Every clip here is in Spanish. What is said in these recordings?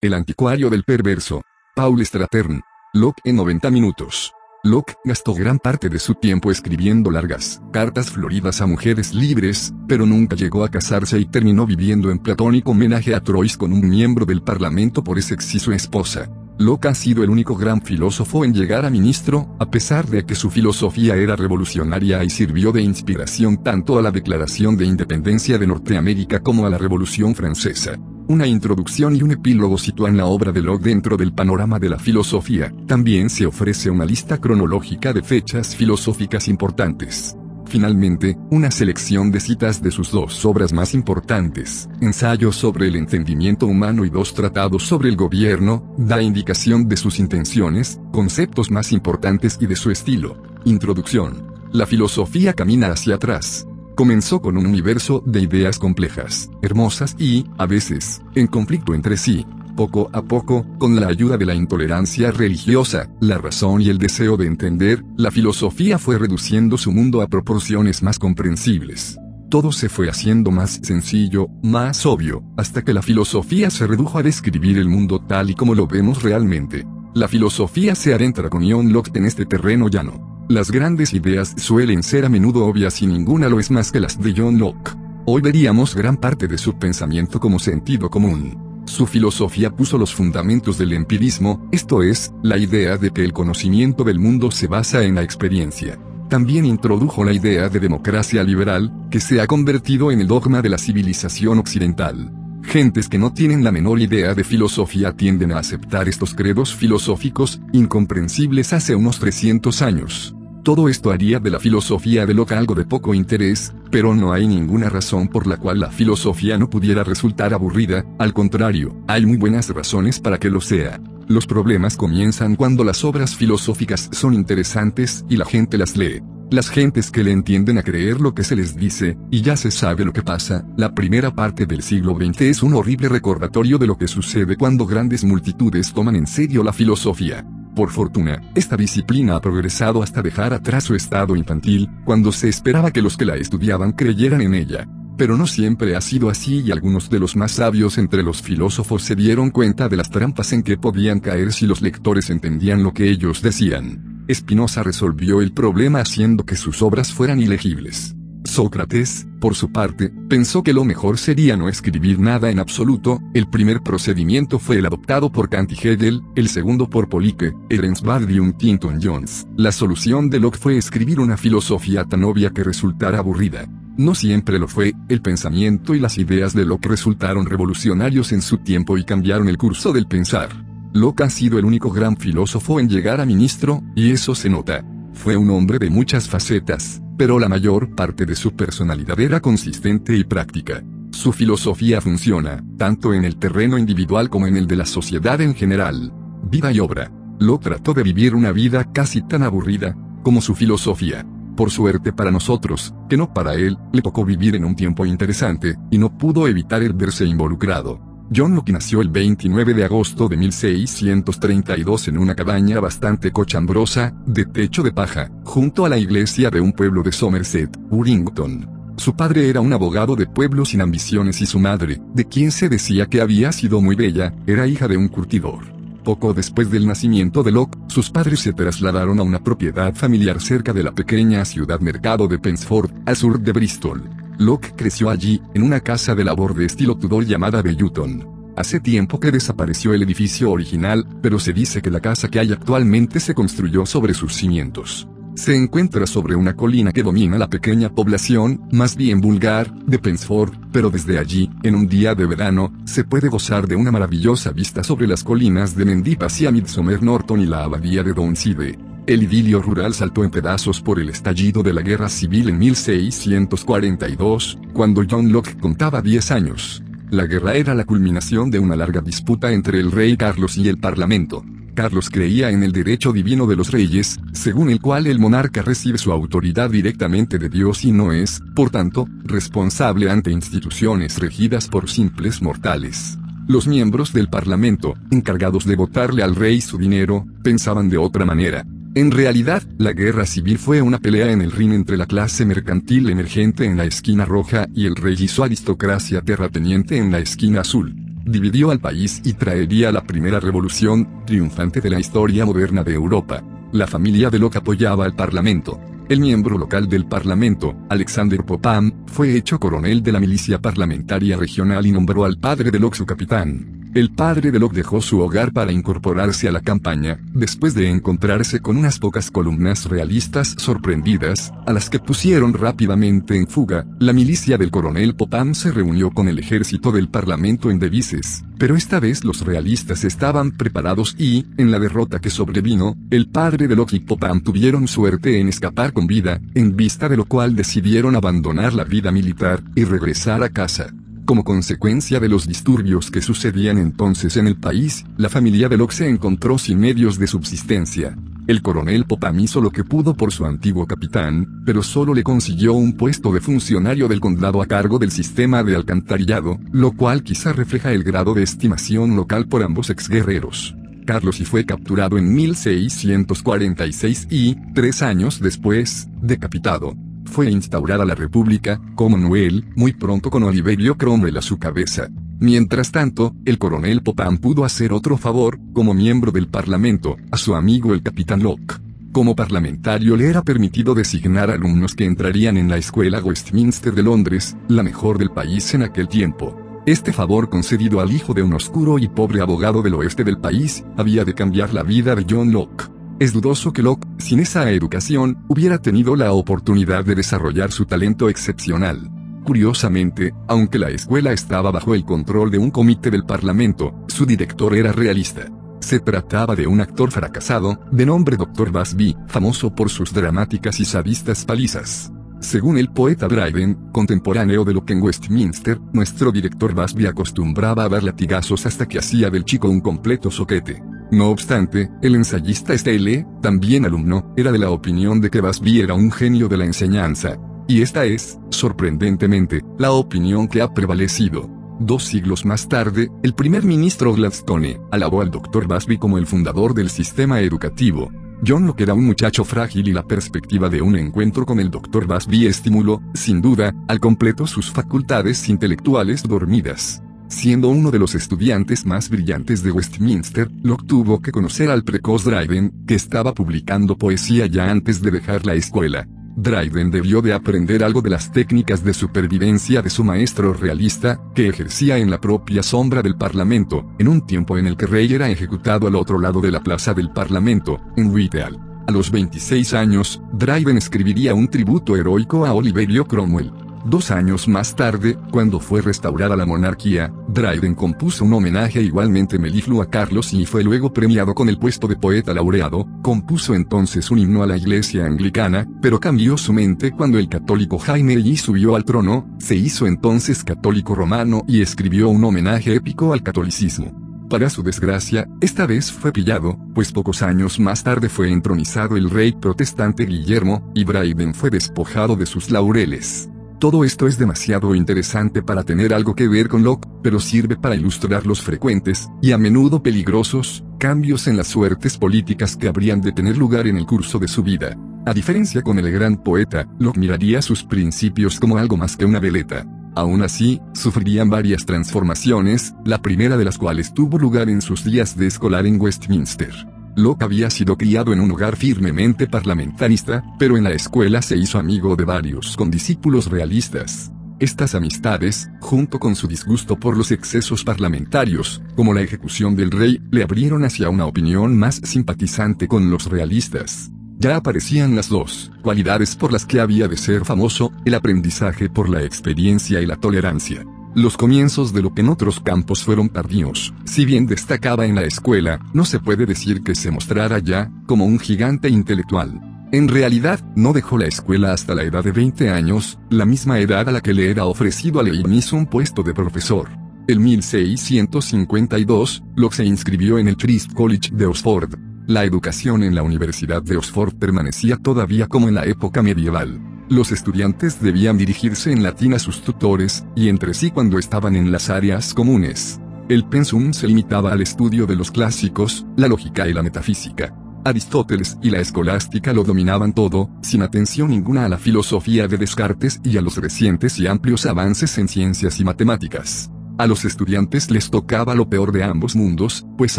El anticuario del perverso. Paul Stratern. Locke en 90 minutos. Locke gastó gran parte de su tiempo escribiendo largas cartas floridas a mujeres libres, pero nunca llegó a casarse y terminó viviendo en platónico homenaje a Troyes con un miembro del parlamento por ese exciso esposa. Locke ha sido el único gran filósofo en llegar a ministro, a pesar de que su filosofía era revolucionaria y sirvió de inspiración tanto a la Declaración de Independencia de Norteamérica como a la Revolución Francesa. Una introducción y un epílogo sitúan la obra de Locke dentro del panorama de la filosofía. También se ofrece una lista cronológica de fechas filosóficas importantes. Finalmente, una selección de citas de sus dos obras más importantes, Ensayos sobre el entendimiento humano y dos tratados sobre el gobierno, da indicación de sus intenciones, conceptos más importantes y de su estilo. Introducción. La filosofía camina hacia atrás. Comenzó con un universo de ideas complejas, hermosas y, a veces, en conflicto entre sí, poco a poco, con la ayuda de la intolerancia religiosa, la razón y el deseo de entender, la filosofía fue reduciendo su mundo a proporciones más comprensibles. Todo se fue haciendo más sencillo, más obvio, hasta que la filosofía se redujo a describir el mundo tal y como lo vemos realmente. La filosofía se adentra con John Locke en este terreno llano. Las grandes ideas suelen ser a menudo obvias y ninguna lo es más que las de John Locke. Hoy veríamos gran parte de su pensamiento como sentido común. Su filosofía puso los fundamentos del empirismo, esto es, la idea de que el conocimiento del mundo se basa en la experiencia. También introdujo la idea de democracia liberal, que se ha convertido en el dogma de la civilización occidental. Gentes que no tienen la menor idea de filosofía tienden a aceptar estos credos filosóficos, incomprensibles hace unos 300 años. Todo esto haría de la filosofía de Locke algo de poco interés, pero no hay ninguna razón por la cual la filosofía no pudiera resultar aburrida, al contrario, hay muy buenas razones para que lo sea. Los problemas comienzan cuando las obras filosóficas son interesantes y la gente las lee. Las gentes que le entienden a creer lo que se les dice, y ya se sabe lo que pasa, la primera parte del siglo XX es un horrible recordatorio de lo que sucede cuando grandes multitudes toman en serio la filosofía. Por fortuna, esta disciplina ha progresado hasta dejar atrás su estado infantil, cuando se esperaba que los que la estudiaban creyeran en ella. Pero no siempre ha sido así y algunos de los más sabios entre los filósofos se dieron cuenta de las trampas en que podían caer si los lectores entendían lo que ellos decían. Spinoza resolvió el problema haciendo que sus obras fueran ilegibles. Sócrates, por su parte, pensó que lo mejor sería no escribir nada en absoluto, el primer procedimiento fue el adoptado por Kant y Hegel, el segundo por Polike, Ehrensvard y Huntington Jones. La solución de Locke fue escribir una filosofía tan obvia que resultara aburrida. No siempre lo fue, el pensamiento y las ideas de Locke resultaron revolucionarios en su tiempo y cambiaron el curso del pensar. Locke ha sido el único gran filósofo en llegar a ministro, y eso se nota. Fue un hombre de muchas facetas, pero la mayor parte de su personalidad era consistente y práctica. Su filosofía funciona, tanto en el terreno individual como en el de la sociedad en general. Vida y obra. Lo trató de vivir una vida casi tan aburrida, como su filosofía. Por suerte para nosotros, que no para él, le tocó vivir en un tiempo interesante, y no pudo evitar el verse involucrado. John Locke nació el 29 de agosto de 1632 en una cabaña bastante cochambrosa, de techo de paja, junto a la iglesia de un pueblo de Somerset, Burrington. Su padre era un abogado de pueblo sin ambiciones y su madre, de quien se decía que había sido muy bella, era hija de un curtidor. Poco después del nacimiento de Locke, sus padres se trasladaron a una propiedad familiar cerca de la pequeña ciudad mercado de Pensford, al sur de Bristol. Locke creció allí, en una casa de labor de estilo Tudor llamada Belluton. Hace tiempo que desapareció el edificio original, pero se dice que la casa que hay actualmente se construyó sobre sus cimientos. Se encuentra sobre una colina que domina la pequeña población, más bien vulgar, de Pensford, pero desde allí, en un día de verano, se puede gozar de una maravillosa vista sobre las colinas de Mendipas y a Midsomer Norton y la abadía de Downside. El idilio rural saltó en pedazos por el estallido de la guerra civil en 1642, cuando John Locke contaba 10 años. La guerra era la culminación de una larga disputa entre el rey Carlos y el parlamento. Carlos creía en el derecho divino de los reyes, según el cual el monarca recibe su autoridad directamente de Dios y no es, por tanto, responsable ante instituciones regidas por simples mortales. Los miembros del Parlamento, encargados de votarle al rey su dinero, pensaban de otra manera. En realidad, la guerra civil fue una pelea en el Rin entre la clase mercantil emergente en la esquina roja y el rey y su aristocracia terrateniente en la esquina azul. dividió al país y traería la primera revolución triunfante de la historia moderna de Europa. La familia de Locke apoyaba al Parlamento. El miembro local del Parlamento, Alexander Popham, fue hecho coronel de la milicia parlamentaria regional y nombró al padre de Locke su capitán. El padre de Locke dejó su hogar para incorporarse a la campaña, después de encontrarse con unas pocas columnas realistas sorprendidas, a las que pusieron rápidamente en fuga. La milicia del coronel Popham se reunió con el ejército del parlamento en Devises, pero esta vez los realistas estaban preparados y, en la derrota que sobrevino, el padre de Locke y Popham tuvieron suerte en escapar con vida, en vista de lo cual decidieron abandonar la vida militar y regresar a casa. Como consecuencia de los disturbios que sucedían entonces en el país, la familia de Locke se encontró sin medios de subsistencia. El coronel Popham hizo lo que pudo por su antiguo capitán, pero solo le consiguió un puesto de funcionario del condado a cargo del sistema de alcantarillado, lo cual quizá refleja el grado de estimación local por ambos exguerreros. Carlos y fue capturado en 1646 y, tres años después, decapitado fue instaurada la República, Commonwealth, muy pronto con Oliverio Cromwell a su cabeza. Mientras tanto, el coronel Popham pudo hacer otro favor, como miembro del Parlamento, a su amigo el capitán Locke. Como parlamentario le era permitido designar alumnos que entrarían en la escuela Westminster de Londres, la mejor del país en aquel tiempo. Este favor concedido al hijo de un oscuro y pobre abogado del oeste del país, había de cambiar la vida de John Locke. Es dudoso que Locke, sin esa educación, hubiera tenido la oportunidad de desarrollar su talento excepcional. Curiosamente, aunque la escuela estaba bajo el control de un comité del Parlamento, su director era realista. Se trataba de un actor fracasado, de nombre Dr. Busby, famoso por sus dramáticas y sadistas palizas. Según el poeta Dryden, contemporáneo de Locke en Westminster, nuestro director Busby acostumbraba a dar latigazos hasta que hacía del chico un completo soquete. No obstante, el ensayista Steele, también alumno, era de la opinión de que Busby era un genio de la enseñanza. Y esta es, sorprendentemente, la opinión que ha prevalecido. Dos siglos más tarde, el primer ministro Gladstone alabó al Dr. Busby como el fundador del sistema educativo. John Locke era un muchacho frágil y la perspectiva de un encuentro con el Dr. Busby estimuló, sin duda, al completo sus facultades intelectuales dormidas. Siendo uno de los estudiantes más brillantes de Westminster, Locke tuvo que conocer al precoz Dryden, que estaba publicando poesía ya antes de dejar la escuela. Dryden debió de aprender algo de las técnicas de supervivencia de su maestro realista, que ejercía en la propia sombra del Parlamento, en un tiempo en el que Rey era ejecutado al otro lado de la plaza del Parlamento, en Whitehall. A los 26 años, Dryden escribiría un tributo heroico a Oliverio Cromwell. Dos años más tarde, cuando fue restaurada la monarquía, Dryden compuso un homenaje igualmente melifluo a Carlos y fue luego premiado con el puesto de poeta laureado, compuso entonces un himno a la iglesia anglicana, pero cambió su mente cuando el católico Jaime y subió al trono, se hizo entonces católico romano y escribió un homenaje épico al catolicismo. Para su desgracia, esta vez fue pillado, pues pocos años más tarde fue entronizado el rey protestante Guillermo, y Dryden fue despojado de sus laureles. Todo esto es demasiado interesante para tener algo que ver con Locke, pero sirve para ilustrar los frecuentes, y a menudo peligrosos, cambios en las suertes políticas que habrían de tener lugar en el curso de su vida. A diferencia con el gran poeta, Locke miraría sus principios como algo más que una veleta. Aún así, sufrirían varias transformaciones, la primera de las cuales tuvo lugar en sus días de escolar en Westminster. Locke había sido criado en un hogar firmemente parlamentarista, pero en la escuela se hizo amigo de varios condiscípulos realistas. Estas amistades, junto con su disgusto por los excesos parlamentarios, como la ejecución del rey, le abrieron hacia una opinión más simpatizante con los realistas. Ya aparecían las dos cualidades por las que había de ser famoso, el aprendizaje por la experiencia y la tolerancia. Los comienzos de lo que en otros campos fueron tardíos, si bien destacaba en la escuela, no se puede decir que se mostrara ya como un gigante intelectual. En realidad, no dejó la escuela hasta la edad de 20 años, la misma edad a la que le era ofrecido a Leibniz un puesto de profesor. En 1652, Locke se inscribió en el Christ College de Oxford. La educación en la Universidad de Oxford permanecía todavía como en la época medieval. Los estudiantes debían dirigirse en latín a sus tutores, y entre sí cuando estaban en las áreas comunes. El pensum se limitaba al estudio de los clásicos, la lógica y la metafísica. Aristóteles y la escolástica lo dominaban todo, sin atención ninguna a la filosofía de Descartes y a los recientes y amplios avances en ciencias y matemáticas. A los estudiantes les tocaba lo peor de ambos mundos, pues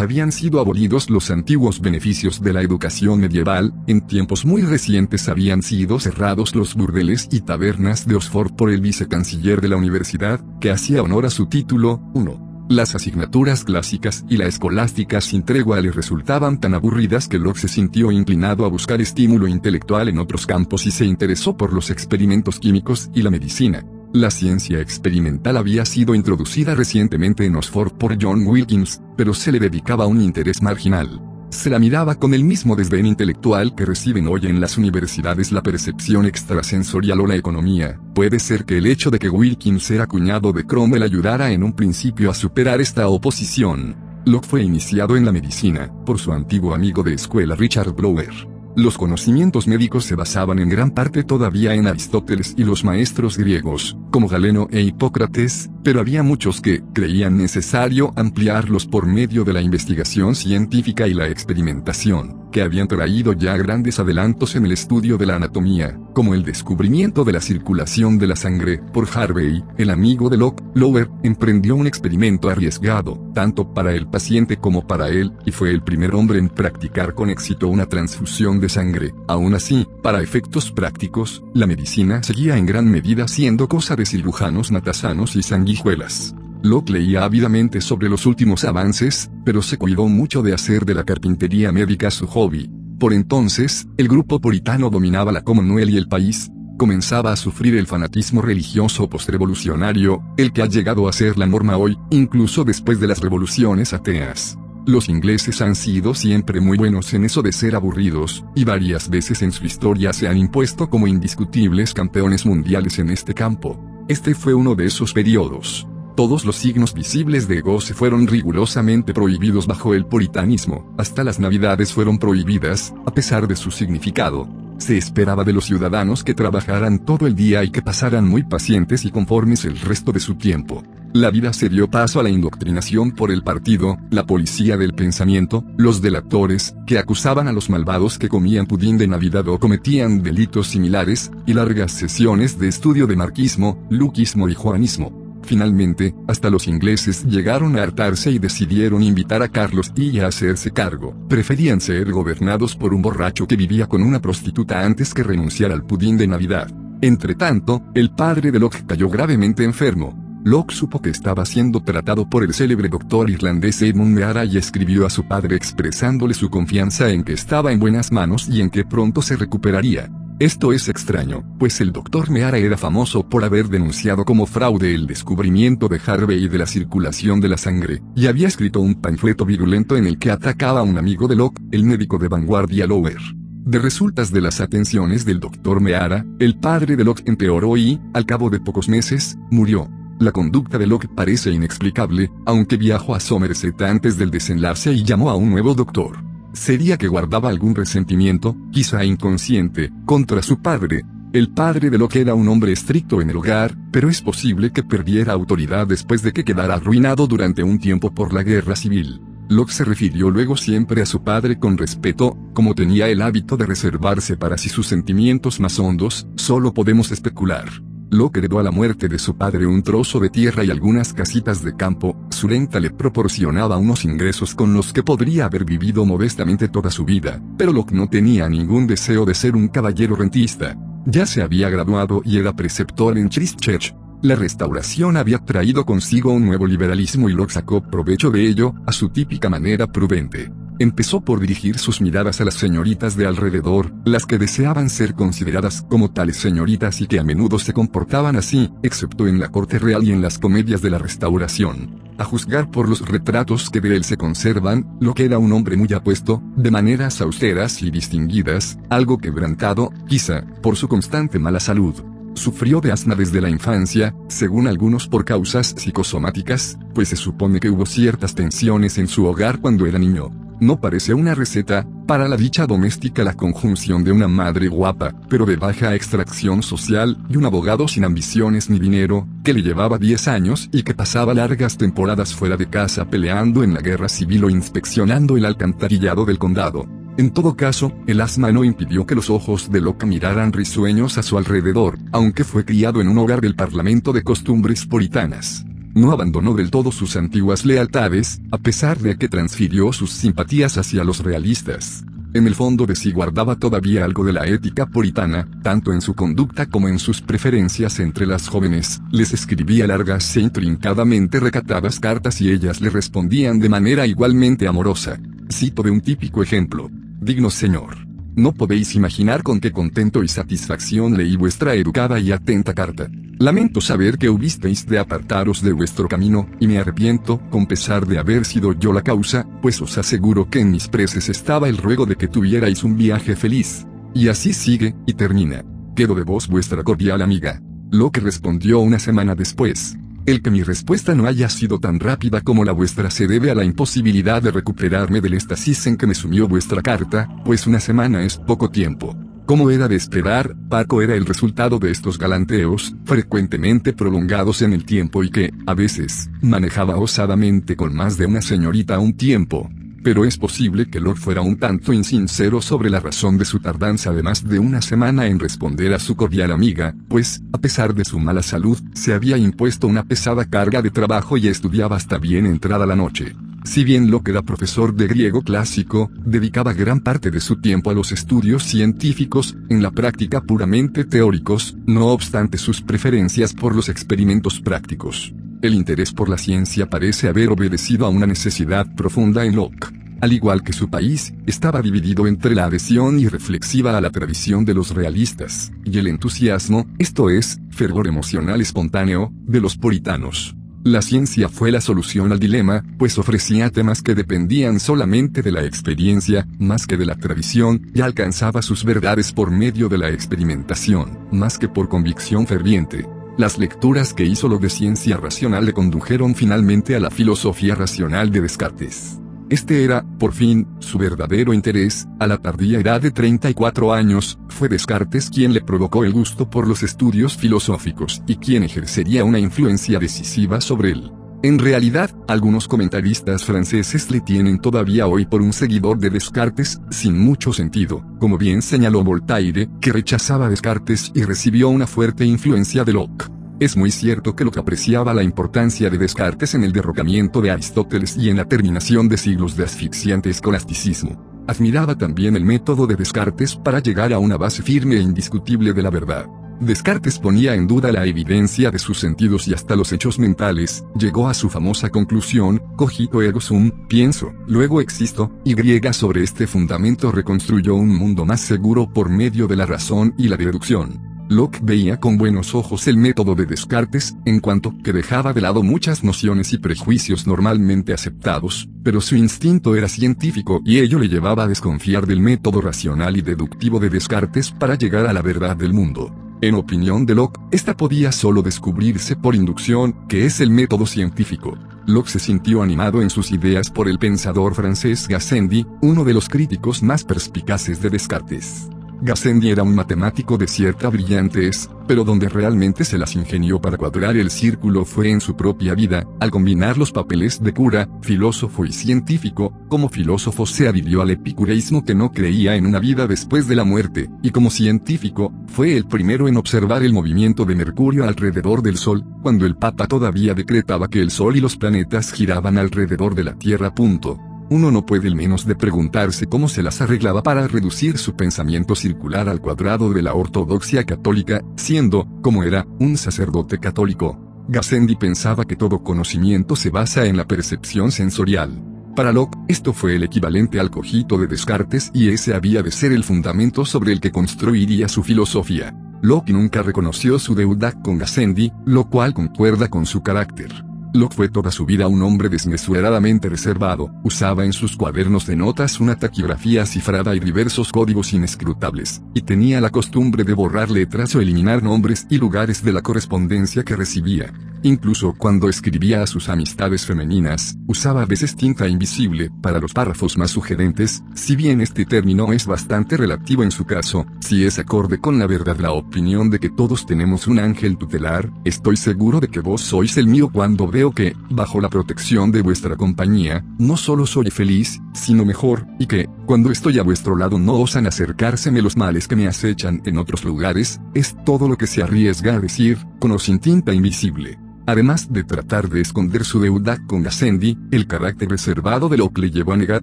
habían sido abolidos los antiguos beneficios de la educación medieval, en tiempos muy recientes habían sido cerrados los burdeles y tabernas de Oxford por el vicecanciller de la universidad, que hacía honor a su título, 1. Las asignaturas clásicas y la escolástica sin tregua le resultaban tan aburridas que Locke se sintió inclinado a buscar estímulo intelectual en otros campos y se interesó por los experimentos químicos y la medicina. La ciencia experimental había sido introducida recientemente en Oxford por John Wilkins, pero se le dedicaba un interés marginal. Se la miraba con el mismo desdén intelectual que reciben hoy en las universidades la percepción extrasensorial o la economía. Puede ser que el hecho de que Wilkins era cuñado de Cromwell ayudara en un principio a superar esta oposición. Locke fue iniciado en la medicina, por su antiguo amigo de escuela Richard Blower. Los conocimientos médicos se basaban en gran parte todavía en Aristóteles y los maestros griegos, como Galeno e Hipócrates, pero había muchos que creían necesario ampliarlos por medio de la investigación científica y la experimentación que habían traído ya grandes adelantos en el estudio de la anatomía, como el descubrimiento de la circulación de la sangre, por Harvey, el amigo de Locke, Lower, emprendió un experimento arriesgado, tanto para el paciente como para él, y fue el primer hombre en practicar con éxito una transfusión de sangre. Aún así, para efectos prácticos, la medicina seguía en gran medida siendo cosa de cirujanos natasanos y sanguijuelas. Locke leía ávidamente sobre los últimos avances, pero se cuidó mucho de hacer de la carpintería médica su hobby. Por entonces, el grupo puritano dominaba la Commonwealth y el país, comenzaba a sufrir el fanatismo religioso postrevolucionario, el que ha llegado a ser la norma hoy, incluso después de las revoluciones ateas. Los ingleses han sido siempre muy buenos en eso de ser aburridos, y varias veces en su historia se han impuesto como indiscutibles campeones mundiales en este campo. Este fue uno de esos periodos. Todos los signos visibles de goce fueron rigurosamente prohibidos bajo el puritanismo, hasta las navidades fueron prohibidas, a pesar de su significado. Se esperaba de los ciudadanos que trabajaran todo el día y que pasaran muy pacientes y conformes el resto de su tiempo. La vida se dio paso a la indoctrinación por el partido, la policía del pensamiento, los delatores, que acusaban a los malvados que comían pudín de Navidad o cometían delitos similares, y largas sesiones de estudio de marquismo, luquismo y juanismo. Finalmente, hasta los ingleses llegaron a hartarse y decidieron invitar a Carlos y a hacerse cargo. Preferían ser gobernados por un borracho que vivía con una prostituta antes que renunciar al pudín de Navidad. Entretanto, el padre de Locke cayó gravemente enfermo. Locke supo que estaba siendo tratado por el célebre doctor irlandés Edmund Meara y escribió a su padre expresándole su confianza en que estaba en buenas manos y en que pronto se recuperaría. Esto es extraño, pues el doctor Meara era famoso por haber denunciado como fraude el descubrimiento de Harvey y de la circulación de la sangre, y había escrito un panfleto virulento en el que atacaba a un amigo de Locke, el médico de vanguardia Lower. De resultas de las atenciones del doctor Meara, el padre de Locke empeoró y, al cabo de pocos meses, murió. La conducta de Locke parece inexplicable, aunque viajó a Somerset antes del desenlace y llamó a un nuevo doctor. Sería que guardaba algún resentimiento, quizá inconsciente, contra su padre. El padre de Locke era un hombre estricto en el hogar, pero es posible que perdiera autoridad después de que quedara arruinado durante un tiempo por la guerra civil. Locke se refirió luego siempre a su padre con respeto, como tenía el hábito de reservarse para sí sus sentimientos más hondos, solo podemos especular. Locke heredó a la muerte de su padre un trozo de tierra y algunas casitas de campo, su renta le proporcionaba unos ingresos con los que podría haber vivido modestamente toda su vida, pero Locke no tenía ningún deseo de ser un caballero rentista. Ya se había graduado y era preceptor en Christchurch. La restauración había traído consigo un nuevo liberalismo y Locke sacó provecho de ello, a su típica manera prudente. Empezó por dirigir sus miradas a las señoritas de alrededor, las que deseaban ser consideradas como tales señoritas y que a menudo se comportaban así, excepto en la corte real y en las comedias de la restauración. A juzgar por los retratos que de él se conservan, lo que era un hombre muy apuesto, de maneras austeras y distinguidas, algo quebrantado, quizá, por su constante mala salud. Sufrió de asma desde la infancia, según algunos por causas psicosomáticas, pues se supone que hubo ciertas tensiones en su hogar cuando era niño. No parece una receta, para la dicha doméstica la conjunción de una madre guapa, pero de baja extracción social, y un abogado sin ambiciones ni dinero, que le llevaba 10 años y que pasaba largas temporadas fuera de casa peleando en la guerra civil o inspeccionando el alcantarillado del condado. En todo caso, el asma no impidió que los ojos de Locke miraran risueños a su alrededor, aunque fue criado en un hogar del parlamento de costumbres puritanas. No abandonó del todo sus antiguas lealtades, a pesar de que transfirió sus simpatías hacia los realistas. En el fondo de sí guardaba todavía algo de la ética puritana, tanto en su conducta como en sus preferencias entre las jóvenes. Les escribía largas e intrincadamente recatadas cartas y ellas le respondían de manera igualmente amorosa. Cito de un típico ejemplo. Digno señor. No podéis imaginar con qué contento y satisfacción leí vuestra educada y atenta carta. Lamento saber que hubisteis de apartaros de vuestro camino, y me arrepiento, con pesar de haber sido yo la causa, pues os aseguro que en mis preces estaba el ruego de que tuvierais un viaje feliz. Y así sigue, y termina. Quedo de vos vuestra cordial amiga. Lo que respondió una semana después. El que mi respuesta no haya sido tan rápida como la vuestra se debe a la imposibilidad de recuperarme del éxtasis en que me sumió vuestra carta, pues una semana es poco tiempo. Como era de esperar, Paco era el resultado de estos galanteos, frecuentemente prolongados en el tiempo y que, a veces, manejaba osadamente con más de una señorita a un tiempo, pero es posible que Lord fuera un tanto insincero sobre la razón de su tardanza de más de una semana en responder a su cordial amiga, pues, a pesar de su mala salud, se había impuesto una pesada carga de trabajo y estudiaba hasta bien entrada la noche. Si bien Locke era profesor de griego clásico, dedicaba gran parte de su tiempo a los estudios científicos, en la práctica puramente teóricos, no obstante sus preferencias por los experimentos prácticos. El interés por la ciencia parece haber obedecido a una necesidad profunda en Locke. Al igual que su país, estaba dividido entre la adhesión irreflexiva a la tradición de los realistas, y el entusiasmo, esto es, fervor emocional espontáneo, de los puritanos. La ciencia fue la solución al dilema, pues ofrecía temas que dependían solamente de la experiencia, más que de la tradición, y alcanzaba sus verdades por medio de la experimentación, más que por convicción ferviente. Las lecturas que hizo lo de ciencia racional le condujeron finalmente a la filosofía racional de Descartes. Este era, por fin, su verdadero interés, a la tardía edad de 34 años, fue Descartes quien le provocó el gusto por los estudios filosóficos y quien ejercería una influencia decisiva sobre él. En realidad, algunos comentaristas franceses le tienen todavía hoy por un seguidor de Descartes, sin mucho sentido, como bien señaló Voltaire, que rechazaba Descartes y recibió una fuerte influencia de Locke. Es muy cierto que Locke apreciaba la importancia de Descartes en el derrocamiento de Aristóteles y en la terminación de siglos de asfixiante escolasticismo. Admiraba también el método de Descartes para llegar a una base firme e indiscutible de la verdad. Descartes ponía en duda la evidencia de sus sentidos y hasta los hechos mentales, llegó a su famosa conclusión, cogito ergo sum, pienso, luego existo, y sobre este fundamento reconstruyó un mundo más seguro por medio de la razón y la deducción. Locke veía con buenos ojos el método de Descartes, en cuanto que dejaba de lado muchas nociones y prejuicios normalmente aceptados, pero su instinto era científico y ello le llevaba a desconfiar del método racional y deductivo de Descartes para llegar a la verdad del mundo. En opinión de Locke, esta podía solo descubrirse por inducción, que es el método científico. Locke se sintió animado en sus ideas por el pensador francés Gassendi, uno de los críticos más perspicaces de Descartes. Gassendi era un matemático de cierta brillantez, pero donde realmente se las ingenió para cuadrar el círculo fue en su propia vida, al combinar los papeles de cura, filósofo y científico, como filósofo se adhirió al epicureísmo que no creía en una vida después de la muerte, y como científico, fue el primero en observar el movimiento de Mercurio alrededor del Sol, cuando el Papa todavía decretaba que el Sol y los planetas giraban alrededor de la Tierra. Punto uno no puede menos de preguntarse cómo se las arreglaba para reducir su pensamiento circular al cuadrado de la ortodoxia católica, siendo, como era, un sacerdote católico. Gassendi pensaba que todo conocimiento se basa en la percepción sensorial. Para Locke, esto fue el equivalente al cogito de Descartes y ese había de ser el fundamento sobre el que construiría su filosofía. Locke nunca reconoció su deuda con Gassendi, lo cual concuerda con su carácter. Locke fue toda su vida un hombre desmesuradamente reservado, usaba en sus cuadernos de notas una taquigrafía cifrada y diversos códigos inescrutables, y tenía la costumbre de borrar letras o eliminar nombres y lugares de la correspondencia que recibía. Incluso cuando escribía a sus amistades femeninas, usaba a veces tinta invisible para los párrafos más sugerentes, si bien este término es bastante relativo en su caso, si es acorde con la verdad la opinión de que todos tenemos un ángel tutelar, estoy seguro de que vos sois el mío cuando veo que, bajo la protección de vuestra compañía, no solo soy feliz, sino mejor, y que, cuando estoy a vuestro lado no osan acercárseme los males que me acechan en otros lugares, es todo lo que se arriesga a decir, con o sin tinta invisible. Además de tratar de esconder su deuda con Gassendi, el carácter reservado de Locke le llevó a negar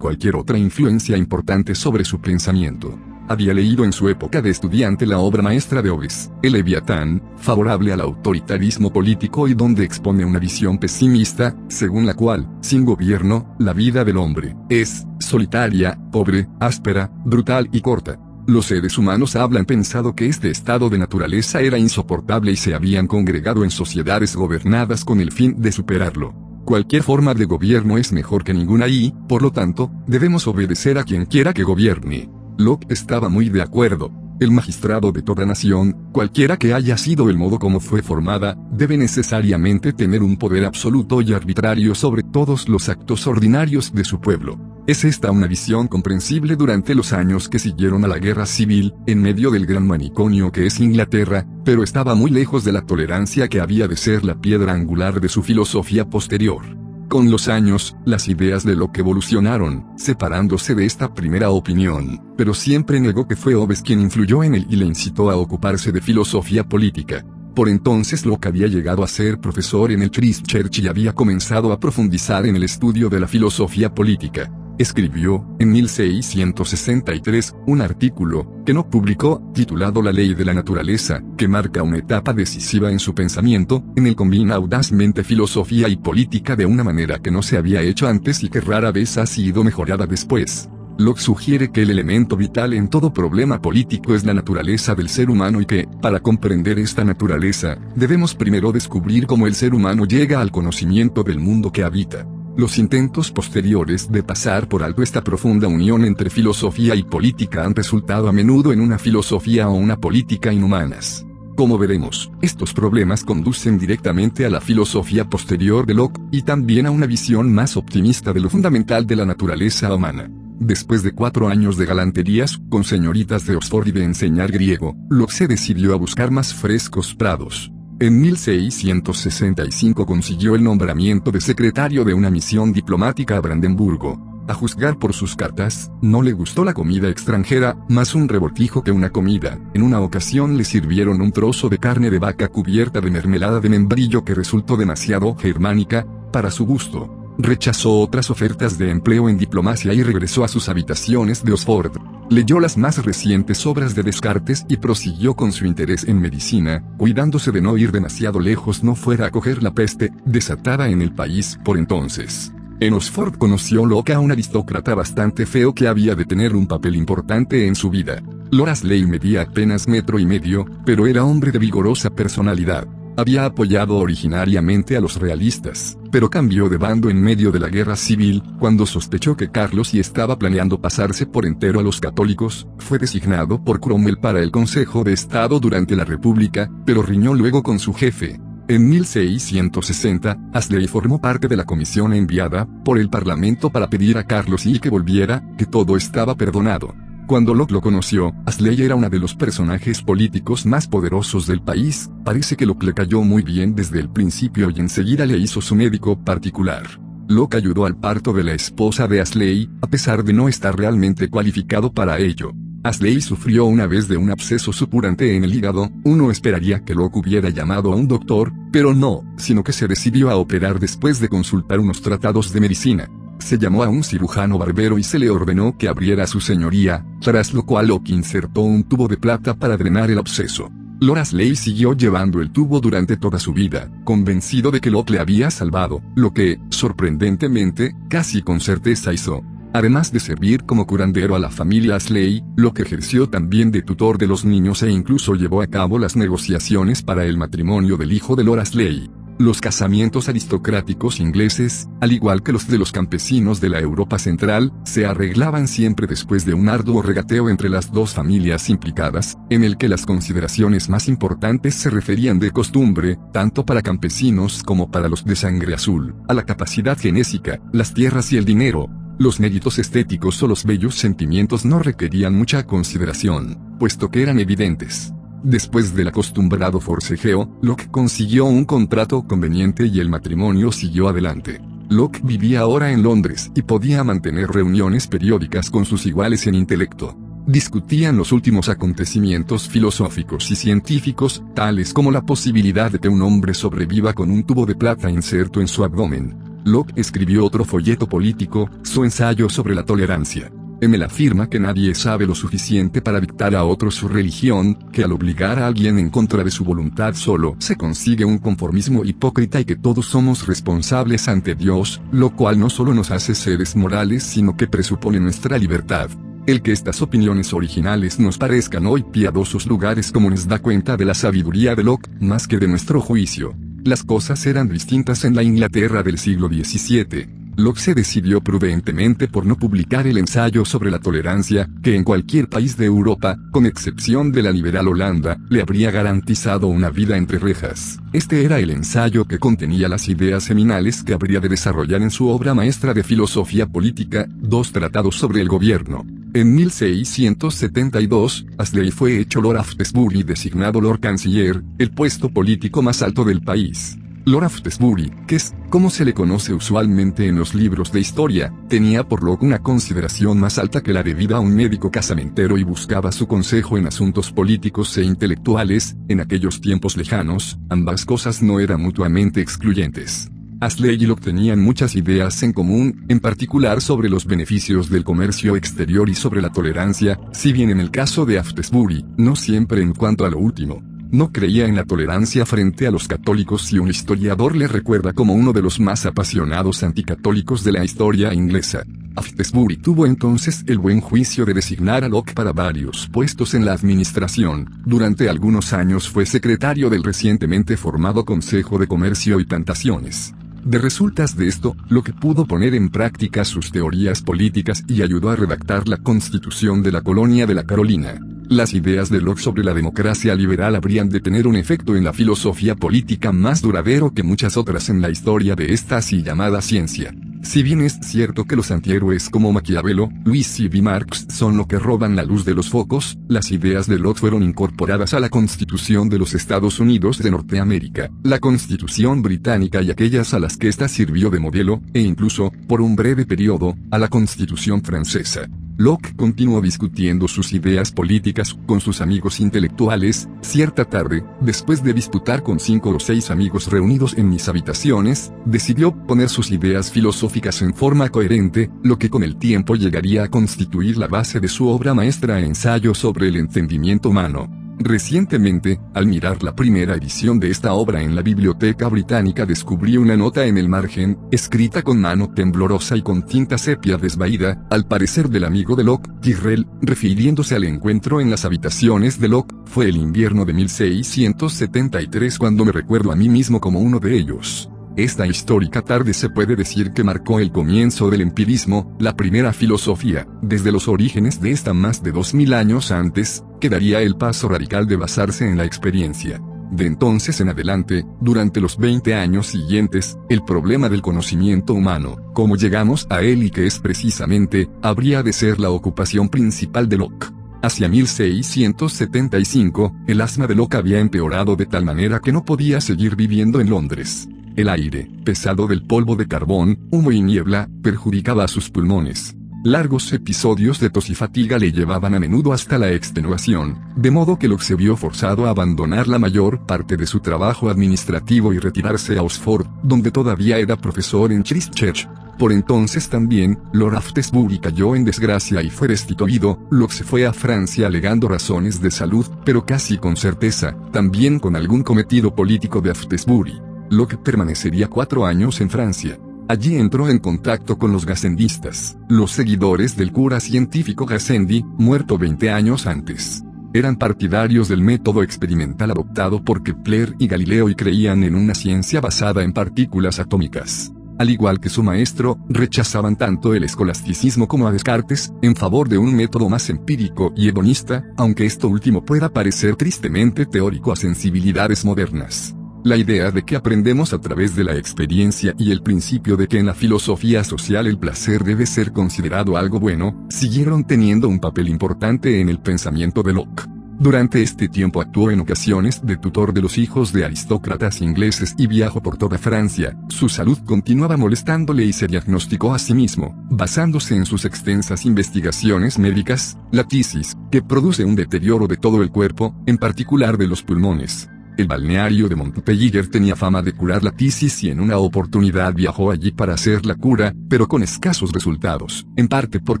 cualquier otra influencia importante sobre su pensamiento. Había leído en su época de estudiante la obra maestra de Hobbes, El Leviatán, favorable al autoritarismo político y donde expone una visión pesimista, según la cual, sin gobierno, la vida del hombre es solitaria, pobre, áspera, brutal y corta. Los seres humanos hablan pensado que este estado de naturaleza era insoportable y se habían congregado en sociedades gobernadas con el fin de superarlo. Cualquier forma de gobierno es mejor que ninguna y, por lo tanto, debemos obedecer a quien quiera que gobierne. Locke estaba muy de acuerdo. El magistrado de toda nación, cualquiera que haya sido el modo como fue formada, debe necesariamente tener un poder absoluto y arbitrario sobre todos los actos ordinarios de su pueblo. Es esta una visión comprensible durante los años que siguieron a la guerra civil, en medio del gran manicomio que es Inglaterra, pero estaba muy lejos de la tolerancia que había de ser la piedra angular de su filosofía posterior. Con los años, las ideas de Locke evolucionaron, separándose de esta primera opinión, pero siempre negó que fue Hobbes quien influyó en él y le incitó a ocuparse de filosofía política. Por entonces Locke había llegado a ser profesor en el Christ Church y había comenzado a profundizar en el estudio de la filosofía política escribió, en 1663, un artículo, que no publicó, titulado La ley de la naturaleza, que marca una etapa decisiva en su pensamiento, en el combina audazmente filosofía y política de una manera que no se había hecho antes y que rara vez ha sido mejorada después. Locke sugiere que el elemento vital en todo problema político es la naturaleza del ser humano y que, para comprender esta naturaleza, debemos primero descubrir cómo el ser humano llega al conocimiento del mundo que habita. Los intentos posteriores de pasar por alto esta profunda unión entre filosofía y política han resultado a menudo en una filosofía o una política inhumanas. Como veremos, estos problemas conducen directamente a la filosofía posterior de Locke, y también a una visión más optimista de lo fundamental de la naturaleza humana. Después de cuatro años de galanterías con señoritas de Oxford y de enseñar griego, Locke se decidió a buscar más frescos prados. En 1665 consiguió el nombramiento de secretario de una misión diplomática a Brandenburgo. A juzgar por sus cartas, no le gustó la comida extranjera, más un revoltijo que una comida. En una ocasión le sirvieron un trozo de carne de vaca cubierta de mermelada de membrillo que resultó demasiado germánica, para su gusto. Rechazó otras ofertas de empleo en diplomacia y regresó a sus habitaciones de Oxford. Leyó las más recientes obras de Descartes y prosiguió con su interés en medicina, cuidándose de no ir demasiado lejos no fuera a coger la peste, desatada en el país por entonces. En Oxford conoció Locke a un aristócrata bastante feo que había de tener un papel importante en su vida. Lorasley medía apenas metro y medio, pero era hombre de vigorosa personalidad. Había apoyado originariamente a los realistas, pero cambió de bando en medio de la guerra civil, cuando sospechó que Carlos y estaba planeando pasarse por entero a los católicos, fue designado por Cromwell para el Consejo de Estado durante la República, pero riñó luego con su jefe. En 1660, Ashley formó parte de la comisión enviada por el Parlamento para pedir a Carlos y que volviera, que todo estaba perdonado. Cuando Locke lo conoció, Ashley era uno de los personajes políticos más poderosos del país, parece que Locke le cayó muy bien desde el principio y enseguida le hizo su médico particular. Locke ayudó al parto de la esposa de Ashley, a pesar de no estar realmente cualificado para ello. Ashley sufrió una vez de un absceso supurante en el hígado, uno esperaría que Locke hubiera llamado a un doctor, pero no, sino que se decidió a operar después de consultar unos tratados de medicina. Se llamó a un cirujano barbero y se le ordenó que abriera su señoría, tras lo cual Locke insertó un tubo de plata para drenar el absceso. Lorasley siguió llevando el tubo durante toda su vida, convencido de que Locke le había salvado, lo que, sorprendentemente, casi con certeza hizo. Además de servir como curandero a la familia Ashley, Locke ejerció también de tutor de los niños e incluso llevó a cabo las negociaciones para el matrimonio del hijo de Lorasley. Los casamientos aristocráticos ingleses, al igual que los de los campesinos de la Europa central, se arreglaban siempre después de un arduo regateo entre las dos familias implicadas, en el que las consideraciones más importantes se referían de costumbre, tanto para campesinos como para los de sangre azul, a la capacidad genésica, las tierras y el dinero. Los méritos estéticos o los bellos sentimientos no requerían mucha consideración, puesto que eran evidentes. Después del acostumbrado forcejeo, Locke consiguió un contrato conveniente y el matrimonio siguió adelante. Locke vivía ahora en Londres y podía mantener reuniones periódicas con sus iguales en intelecto. discutían los últimos acontecimientos filosóficos y científicos, tales como la posibilidad de que un hombre sobreviva con un tubo de plata inserto en su abdomen. Locke escribió otro folleto político, su ensayo sobre la tolerancia. Emel afirma que nadie sabe lo suficiente para dictar a otros su religión, que al obligar a alguien en contra de su voluntad solo se consigue un conformismo hipócrita y que todos somos responsables ante Dios, lo cual no solo nos hace seres morales sino que presupone nuestra libertad. El que estas opiniones originales nos parezcan hoy piadosos lugares comunes da cuenta de la sabiduría de Locke, más que de nuestro juicio. Las cosas eran distintas en la Inglaterra del siglo XVII. Locke se decidió prudentemente por no publicar el ensayo sobre la tolerancia, que en cualquier país de Europa, con excepción de la liberal Holanda, le habría garantizado una vida entre rejas. Este era el ensayo que contenía las ideas seminales que habría de desarrollar en su obra maestra de filosofía política, dos tratados sobre el gobierno. En 1672, Astley fue hecho Lord Shaftesbury designado Lord Canciller, el puesto político más alto del país. Lord Shaftesbury, que es, como se le conoce usualmente en los libros de historia, tenía por lo una consideración más alta que la debida a un médico casamentero y buscaba su consejo en asuntos políticos e intelectuales, en aquellos tiempos lejanos, ambas cosas no eran mutuamente excluyentes. Astley y Locke tenían muchas ideas en común, en particular sobre los beneficios del comercio exterior y sobre la tolerancia, si bien en el caso de Shaftesbury, no siempre en cuanto a lo último. No creía en la tolerancia frente a los católicos y un historiador le recuerda como uno de los más apasionados anticatólicos de la historia inglesa. Shaftesbury tuvo entonces el buen juicio de designar a Locke para varios puestos en la administración. Durante algunos años fue secretario del recientemente formado Consejo de Comercio y Plantaciones. De resultas de esto, Locke pudo poner en práctica sus teorías políticas y ayudó a redactar la constitución de la colonia de la Carolina. Las ideas de Locke sobre la democracia liberal habrían de tener un efecto en la filosofía política más duradero que muchas otras en la historia de esta así llamada ciencia. Si bien es cierto que los antihéroes como Maquiavelo, Luis y Marx son lo que roban la luz de los focos, las ideas de Locke fueron incorporadas a la Constitución de los Estados Unidos de Norteamérica, la Constitución británica y aquellas a las que ésta sirvió de modelo, e incluso, por un breve periodo, a la Constitución francesa. Locke continuó discutiendo sus ideas políticas con sus amigos intelectuales, cierta tarde, después de disputar con cinco o seis amigos reunidos en mis habitaciones, decidió poner sus ideas filosóficas en forma coherente, lo que con el tiempo llegaría a constituir la base de su obra maestra Ensayo sobre el entendimiento humano. Recientemente, al mirar la primera edición de esta obra en la Biblioteca Británica descubrí una nota en el margen, escrita con mano temblorosa y con tinta sepia desvaída, al parecer del amigo de Locke, Tyrrell, refiriéndose al encuentro en las habitaciones de Locke, fue el invierno de 1673 cuando me recuerdo a mí mismo como uno de ellos. Esta histórica tarde se puede decir que marcó el comienzo del empirismo, la primera filosofía, desde los orígenes de esta más de dos mil años antes, que daría el paso radical de basarse en la experiencia. De entonces en adelante, durante los 20 años siguientes, el problema del conocimiento humano, cómo llegamos a él y que es precisamente, habría de ser la ocupación principal de Locke. Hacia 1675, el asma de Locke había empeorado de tal manera que no podía seguir viviendo en Londres. El aire, pesado del polvo de carbón, humo y niebla, perjudicaba a sus pulmones. Largos episodios de tos y fatiga le llevaban a menudo hasta la extenuación, de modo que Locke se vio forzado a abandonar la mayor parte de su trabajo administrativo y retirarse a Oxford, donde todavía era profesor en Christchurch. Por entonces también, Lord Shaftesbury cayó en desgracia y fue destituido, Locke se fue a Francia alegando razones de salud, pero casi con certeza, también con algún cometido político de Shaftesbury. Locke permanecería cuatro años en Francia. Allí entró en contacto con los gasendistas, los seguidores del cura científico Gassendi, muerto 20 años antes. Eran partidarios del método experimental adoptado por Kepler y Galileo y creían en una ciencia basada en partículas atómicas. Al igual que su maestro, rechazaban tanto el escolasticismo como a Descartes, en favor de un método más empírico y hedonista, aunque esto último pueda parecer tristemente teórico a sensibilidades modernas. La idea de que aprendemos a través de la experiencia y el principio de que en la filosofía social el placer debe ser considerado algo bueno, siguieron teniendo un papel importante en el pensamiento de Locke. Durante este tiempo actuó en ocasiones de tutor de los hijos de aristócratas ingleses y viajó por toda Francia. Su salud continuaba molestándole y se diagnosticó a sí mismo, basándose en sus extensas investigaciones médicas, la tisis, que produce un deterioro de todo el cuerpo, en particular de los pulmones. El balneario de Montpellier tenía fama de curar la tisis y en una oportunidad viajó allí para hacer la cura, pero con escasos resultados, en parte por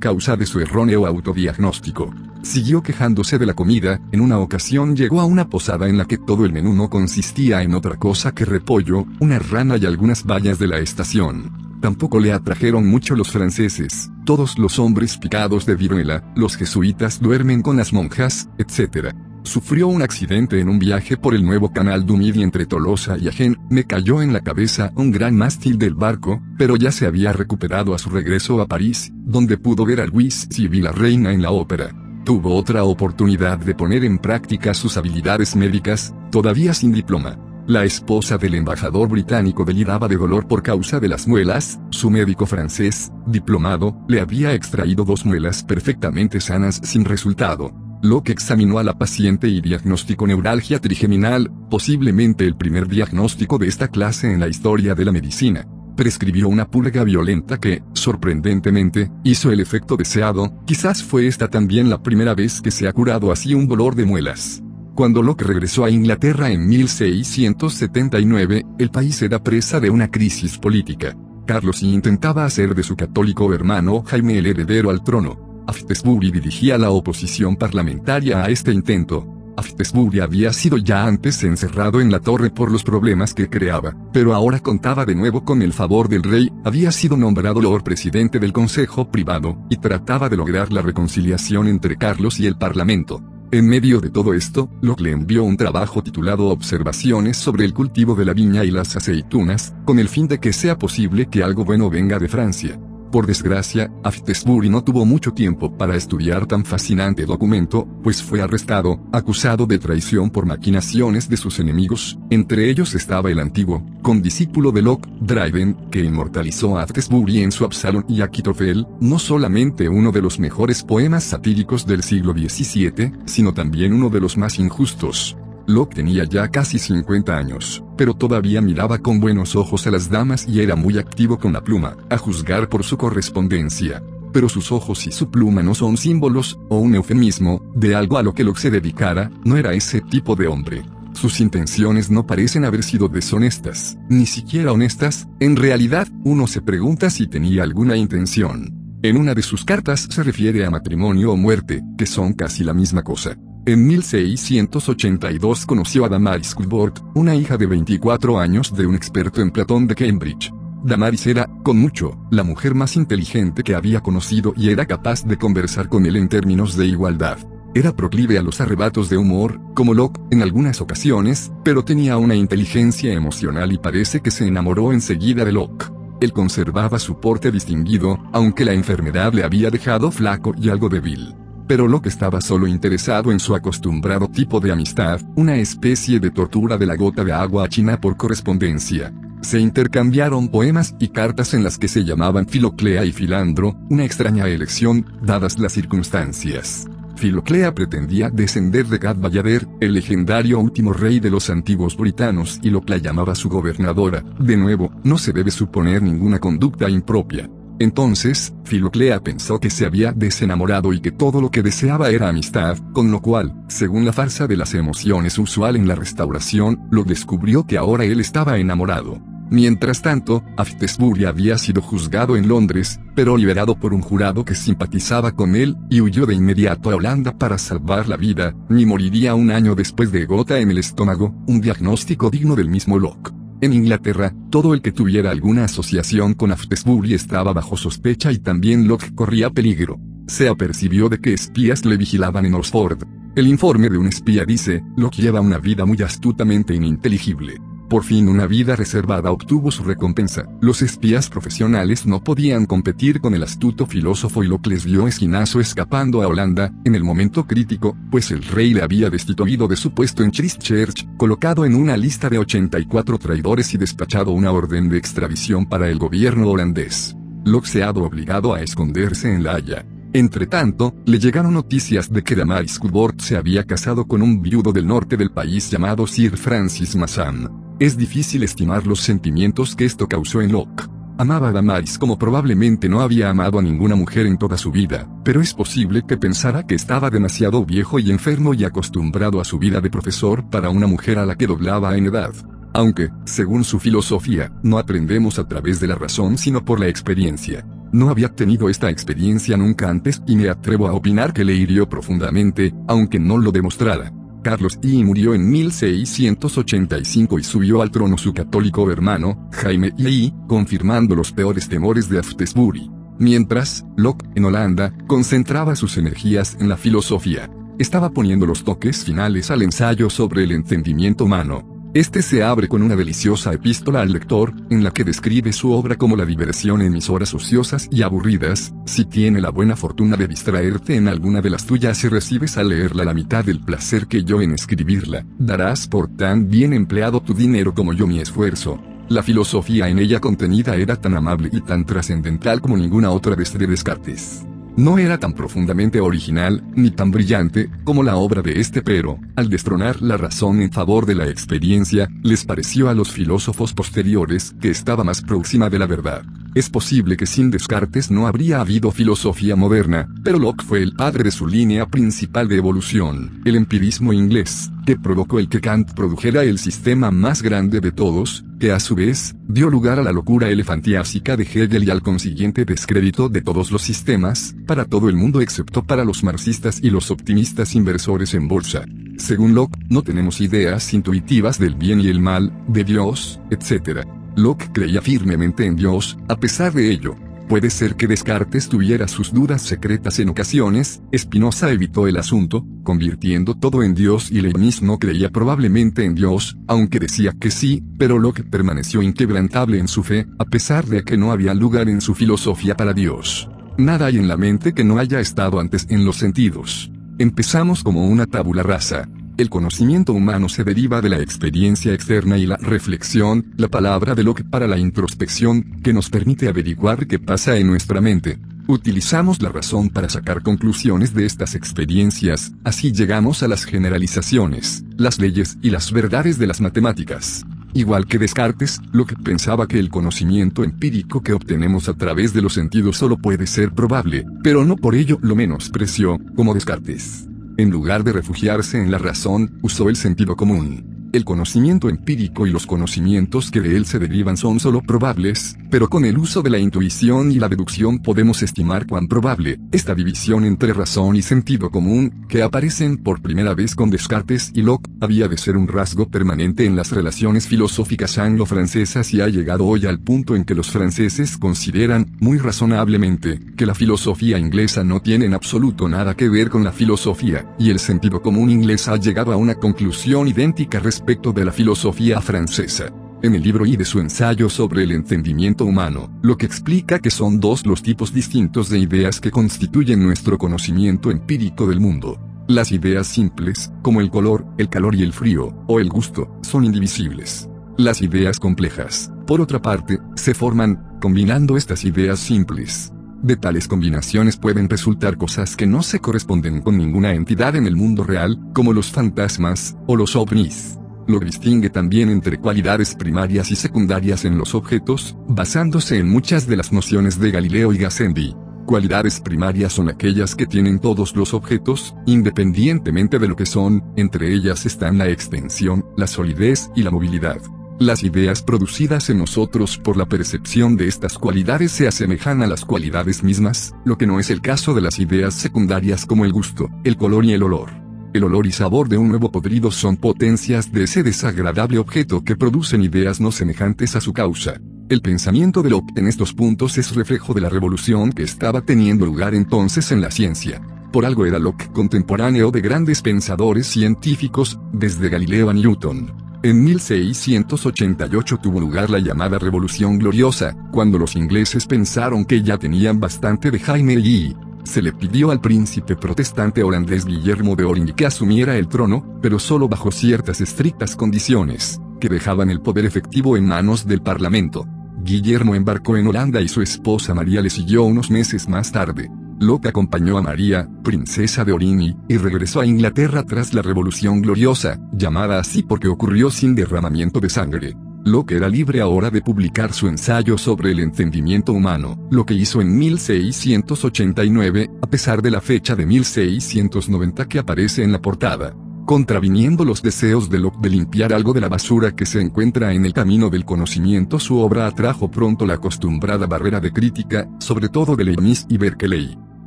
causa de su erróneo autodiagnóstico. Siguió quejándose de la comida, en una ocasión llegó a una posada en la que todo el menú no consistía en otra cosa que repollo, una rana y algunas vallas de la estación. Tampoco le atrajeron mucho los franceses, todos los hombres picados de viruela, los jesuitas duermen con las monjas, etc. Sufrió un accidente en un viaje por el nuevo canal du Midi entre Tolosa y Agen, me cayó en la cabeza un gran mástil del barco, pero ya se había recuperado a su regreso a París, donde pudo ver a Luis y la reina en la ópera. Tuvo otra oportunidad de poner en práctica sus habilidades médicas, todavía sin diploma. La esposa del embajador británico deliraba de dolor por causa de las muelas, su médico francés, diplomado, le había extraído dos muelas perfectamente sanas sin resultado. Locke examinó a la paciente y diagnosticó neuralgia trigeminal, posiblemente el primer diagnóstico de esta clase en la historia de la medicina. Prescribió una pulga violenta que, sorprendentemente, hizo el efecto deseado, quizás fue esta también la primera vez que se ha curado así un dolor de muelas. Cuando Locke regresó a Inglaterra en 1679, el país era presa de una crisis política. Carlos intentaba hacer de su católico hermano Jaime el heredero al trono. Aftesbury dirigía la oposición parlamentaria a este intento. Aftesbury había sido ya antes encerrado en la torre por los problemas que creaba, pero ahora contaba de nuevo con el favor del rey, había sido nombrado Lord Presidente del Consejo Privado, y trataba de lograr la reconciliación entre Carlos y el Parlamento. En medio de todo esto, Locke le envió un trabajo titulado Observaciones sobre el cultivo de la viña y las aceitunas, con el fin de que sea posible que algo bueno venga de Francia. Por desgracia, Aftesbury no tuvo mucho tiempo para estudiar tan fascinante documento, pues fue arrestado, acusado de traición por maquinaciones de sus enemigos, entre ellos estaba el antiguo, condiscípulo de Locke, Dryden, que inmortalizó a Aftesbury en su Absalón y Achitophel, no solamente uno de los mejores poemas satíricos del siglo XVII, sino también uno de los más injustos. Locke tenía ya casi 50 años, pero todavía miraba con buenos ojos a las damas y era muy activo con la pluma, a juzgar por su correspondencia. Pero sus ojos y su pluma no son símbolos, o un eufemismo, de algo a lo que Locke se dedicara, no era ese tipo de hombre. Sus intenciones no parecen haber sido deshonestas, ni siquiera honestas, en realidad, uno se pregunta si tenía alguna intención. En una de sus cartas se refiere a matrimonio o muerte, que son casi la misma cosa. En 1682 conoció a Damaris Cuthbert, una hija de 24 años de un experto en Platón de Cambridge. Damaris era, con mucho, la mujer más inteligente que había conocido y era capaz de conversar con él en términos de igualdad. Era proclive a los arrebatos de humor, como Locke, en algunas ocasiones, pero tenía una inteligencia emocional y parece que se enamoró enseguida de Locke. Él conservaba su porte distinguido, aunque la enfermedad le había dejado flaco y algo débil pero Locke estaba solo interesado en su acostumbrado tipo de amistad, una especie de tortura de la gota de agua a China por correspondencia. Se intercambiaron poemas y cartas en las que se llamaban Filoclea y Filandro, una extraña elección, dadas las circunstancias. Filoclea pretendía descender de Gad Ballader, el legendario último rey de los antiguos britanos, y Locke la llamaba su gobernadora. De nuevo, no se debe suponer ninguna conducta impropia. Entonces, Filoclea pensó que se había desenamorado y que todo lo que deseaba era amistad, con lo cual, según la farsa de las emociones usual en la restauración, lo descubrió que ahora él estaba enamorado. Mientras tanto, Aftesbury había sido juzgado en Londres, pero liberado por un jurado que simpatizaba con él, y huyó de inmediato a Holanda para salvar la vida, ni moriría un año después de gota en el estómago, un diagnóstico digno del mismo Locke. En Inglaterra, todo el que tuviera alguna asociación con Aftesbury estaba bajo sospecha y también Locke corría peligro. Se apercibió de que espías le vigilaban en Oxford. El informe de un espía dice, Locke lleva una vida muy astutamente ininteligible. Por fin una vida reservada obtuvo su recompensa. Los espías profesionales no podían competir con el astuto filósofo y lo les vio esquinazo escapando a Holanda, en el momento crítico, pues el rey le había destituido de su puesto en Christchurch, colocado en una lista de 84 traidores y despachado una orden de extradición para el gobierno holandés. Locke se ha obligado a esconderse en La Haya. Entretanto, le llegaron noticias de que Damaris Cuthbert se había casado con un viudo del norte del país llamado Sir Francis Massam. Es difícil estimar los sentimientos que esto causó en Locke. Amaba a Damaris como probablemente no había amado a ninguna mujer en toda su vida, pero es posible que pensara que estaba demasiado viejo y enfermo y acostumbrado a su vida de profesor para una mujer a la que doblaba en edad. Aunque, según su filosofía, no aprendemos a través de la razón sino por la experiencia. No había tenido esta experiencia nunca antes y me atrevo a opinar que le hirió profundamente, aunque no lo demostrara. Carlos I murió en 1685 y subió al trono su católico hermano, Jaime I, confirmando los peores temores de Aftesbury. Mientras, Locke, en Holanda, concentraba sus energías en la filosofía. Estaba poniendo los toques finales al ensayo sobre el entendimiento humano, este se abre con una deliciosa epístola al lector, en la que describe su obra como la diversión en mis horas ociosas y aburridas, si tiene la buena fortuna de distraerte en alguna de las tuyas y recibes al leerla la mitad del placer que yo en escribirla, darás por tan bien empleado tu dinero como yo mi esfuerzo. La filosofía en ella contenida era tan amable y tan trascendental como ninguna otra de Descartes. No era tan profundamente original, ni tan brillante, como la obra de este pero, al destronar la razón en favor de la experiencia, les pareció a los filósofos posteriores que estaba más próxima de la verdad. Es posible que sin Descartes no habría habido filosofía moderna, pero Locke fue el padre de su línea principal de evolución, el empirismo inglés, que provocó el que Kant produjera el sistema más grande de todos, que a su vez, dio lugar a la locura elefantiásica de Hegel y al consiguiente descrédito de todos los sistemas, para todo el mundo excepto para los marxistas y los optimistas inversores en bolsa. Según Locke, no tenemos ideas intuitivas del bien y el mal, de Dios, etc. Locke creía firmemente en Dios, a pesar de ello. Puede ser que Descartes tuviera sus dudas secretas en ocasiones, Spinoza evitó el asunto, convirtiendo todo en Dios y Leibniz no creía probablemente en Dios, aunque decía que sí, pero Locke permaneció inquebrantable en su fe, a pesar de que no había lugar en su filosofía para Dios. Nada hay en la mente que no haya estado antes en los sentidos. Empezamos como una tabula rasa, el conocimiento humano se deriva de la experiencia externa y la reflexión, la palabra de lo que para la introspección, que nos permite averiguar qué pasa en nuestra mente. Utilizamos la razón para sacar conclusiones de estas experiencias, así llegamos a las generalizaciones, las leyes y las verdades de las matemáticas. Igual que Descartes, lo que pensaba que el conocimiento empírico que obtenemos a través de los sentidos solo puede ser probable, pero no por ello lo menospreció, como Descartes. En lugar de refugiarse en la razón, usó el sentido común. El conocimiento empírico y los conocimientos que de él se derivan son solo probables, pero con el uso de la intuición y la deducción podemos estimar cuán probable, esta división entre razón y sentido común, que aparecen por primera vez con Descartes y Locke, había de ser un rasgo permanente en las relaciones filosóficas anglo-francesas y ha llegado hoy al punto en que los franceses consideran, muy razonablemente, que la filosofía inglesa no tiene en absoluto nada que ver con la filosofía, y el sentido común inglés ha llegado a una conclusión idéntica respecto de la filosofía francesa. En el libro y de su ensayo sobre el entendimiento humano, lo que explica que son dos los tipos distintos de ideas que constituyen nuestro conocimiento empírico del mundo. Las ideas simples, como el color, el calor y el frío, o el gusto, son indivisibles. Las ideas complejas, por otra parte, se forman, combinando estas ideas simples. De tales combinaciones pueden resultar cosas que no se corresponden con ninguna entidad en el mundo real, como los fantasmas, o los ovnis lo distingue también entre cualidades primarias y secundarias en los objetos, basándose en muchas de las nociones de Galileo y Gassendi. Cualidades primarias son aquellas que tienen todos los objetos, independientemente de lo que son, entre ellas están la extensión, la solidez y la movilidad. Las ideas producidas en nosotros por la percepción de estas cualidades se asemejan a las cualidades mismas, lo que no es el caso de las ideas secundarias como el gusto, el color y el olor. El olor y sabor de un huevo podrido son potencias de ese desagradable objeto que producen ideas no semejantes a su causa. El pensamiento de Locke en estos puntos es reflejo de la revolución que estaba teniendo lugar entonces en la ciencia. Por algo era Locke contemporáneo de grandes pensadores científicos, desde Galileo a Newton. En 1688 tuvo lugar la llamada Revolución Gloriosa, cuando los ingleses pensaron que ya tenían bastante de Jaime y se le pidió al príncipe protestante holandés Guillermo de Orange que asumiera el trono, pero solo bajo ciertas estrictas condiciones, que dejaban el poder efectivo en manos del Parlamento. Guillermo embarcó en Holanda y su esposa María le siguió unos meses más tarde. Locke acompañó a María, princesa de Orini, y regresó a Inglaterra tras la Revolución Gloriosa, llamada así porque ocurrió sin derramamiento de sangre. Locke era libre ahora de publicar su ensayo sobre el entendimiento humano, lo que hizo en 1689, a pesar de la fecha de 1690 que aparece en la portada. Contraviniendo los deseos de Locke de limpiar algo de la basura que se encuentra en el camino del conocimiento, su obra atrajo pronto la acostumbrada barrera de crítica, sobre todo de Leibniz y Berkeley.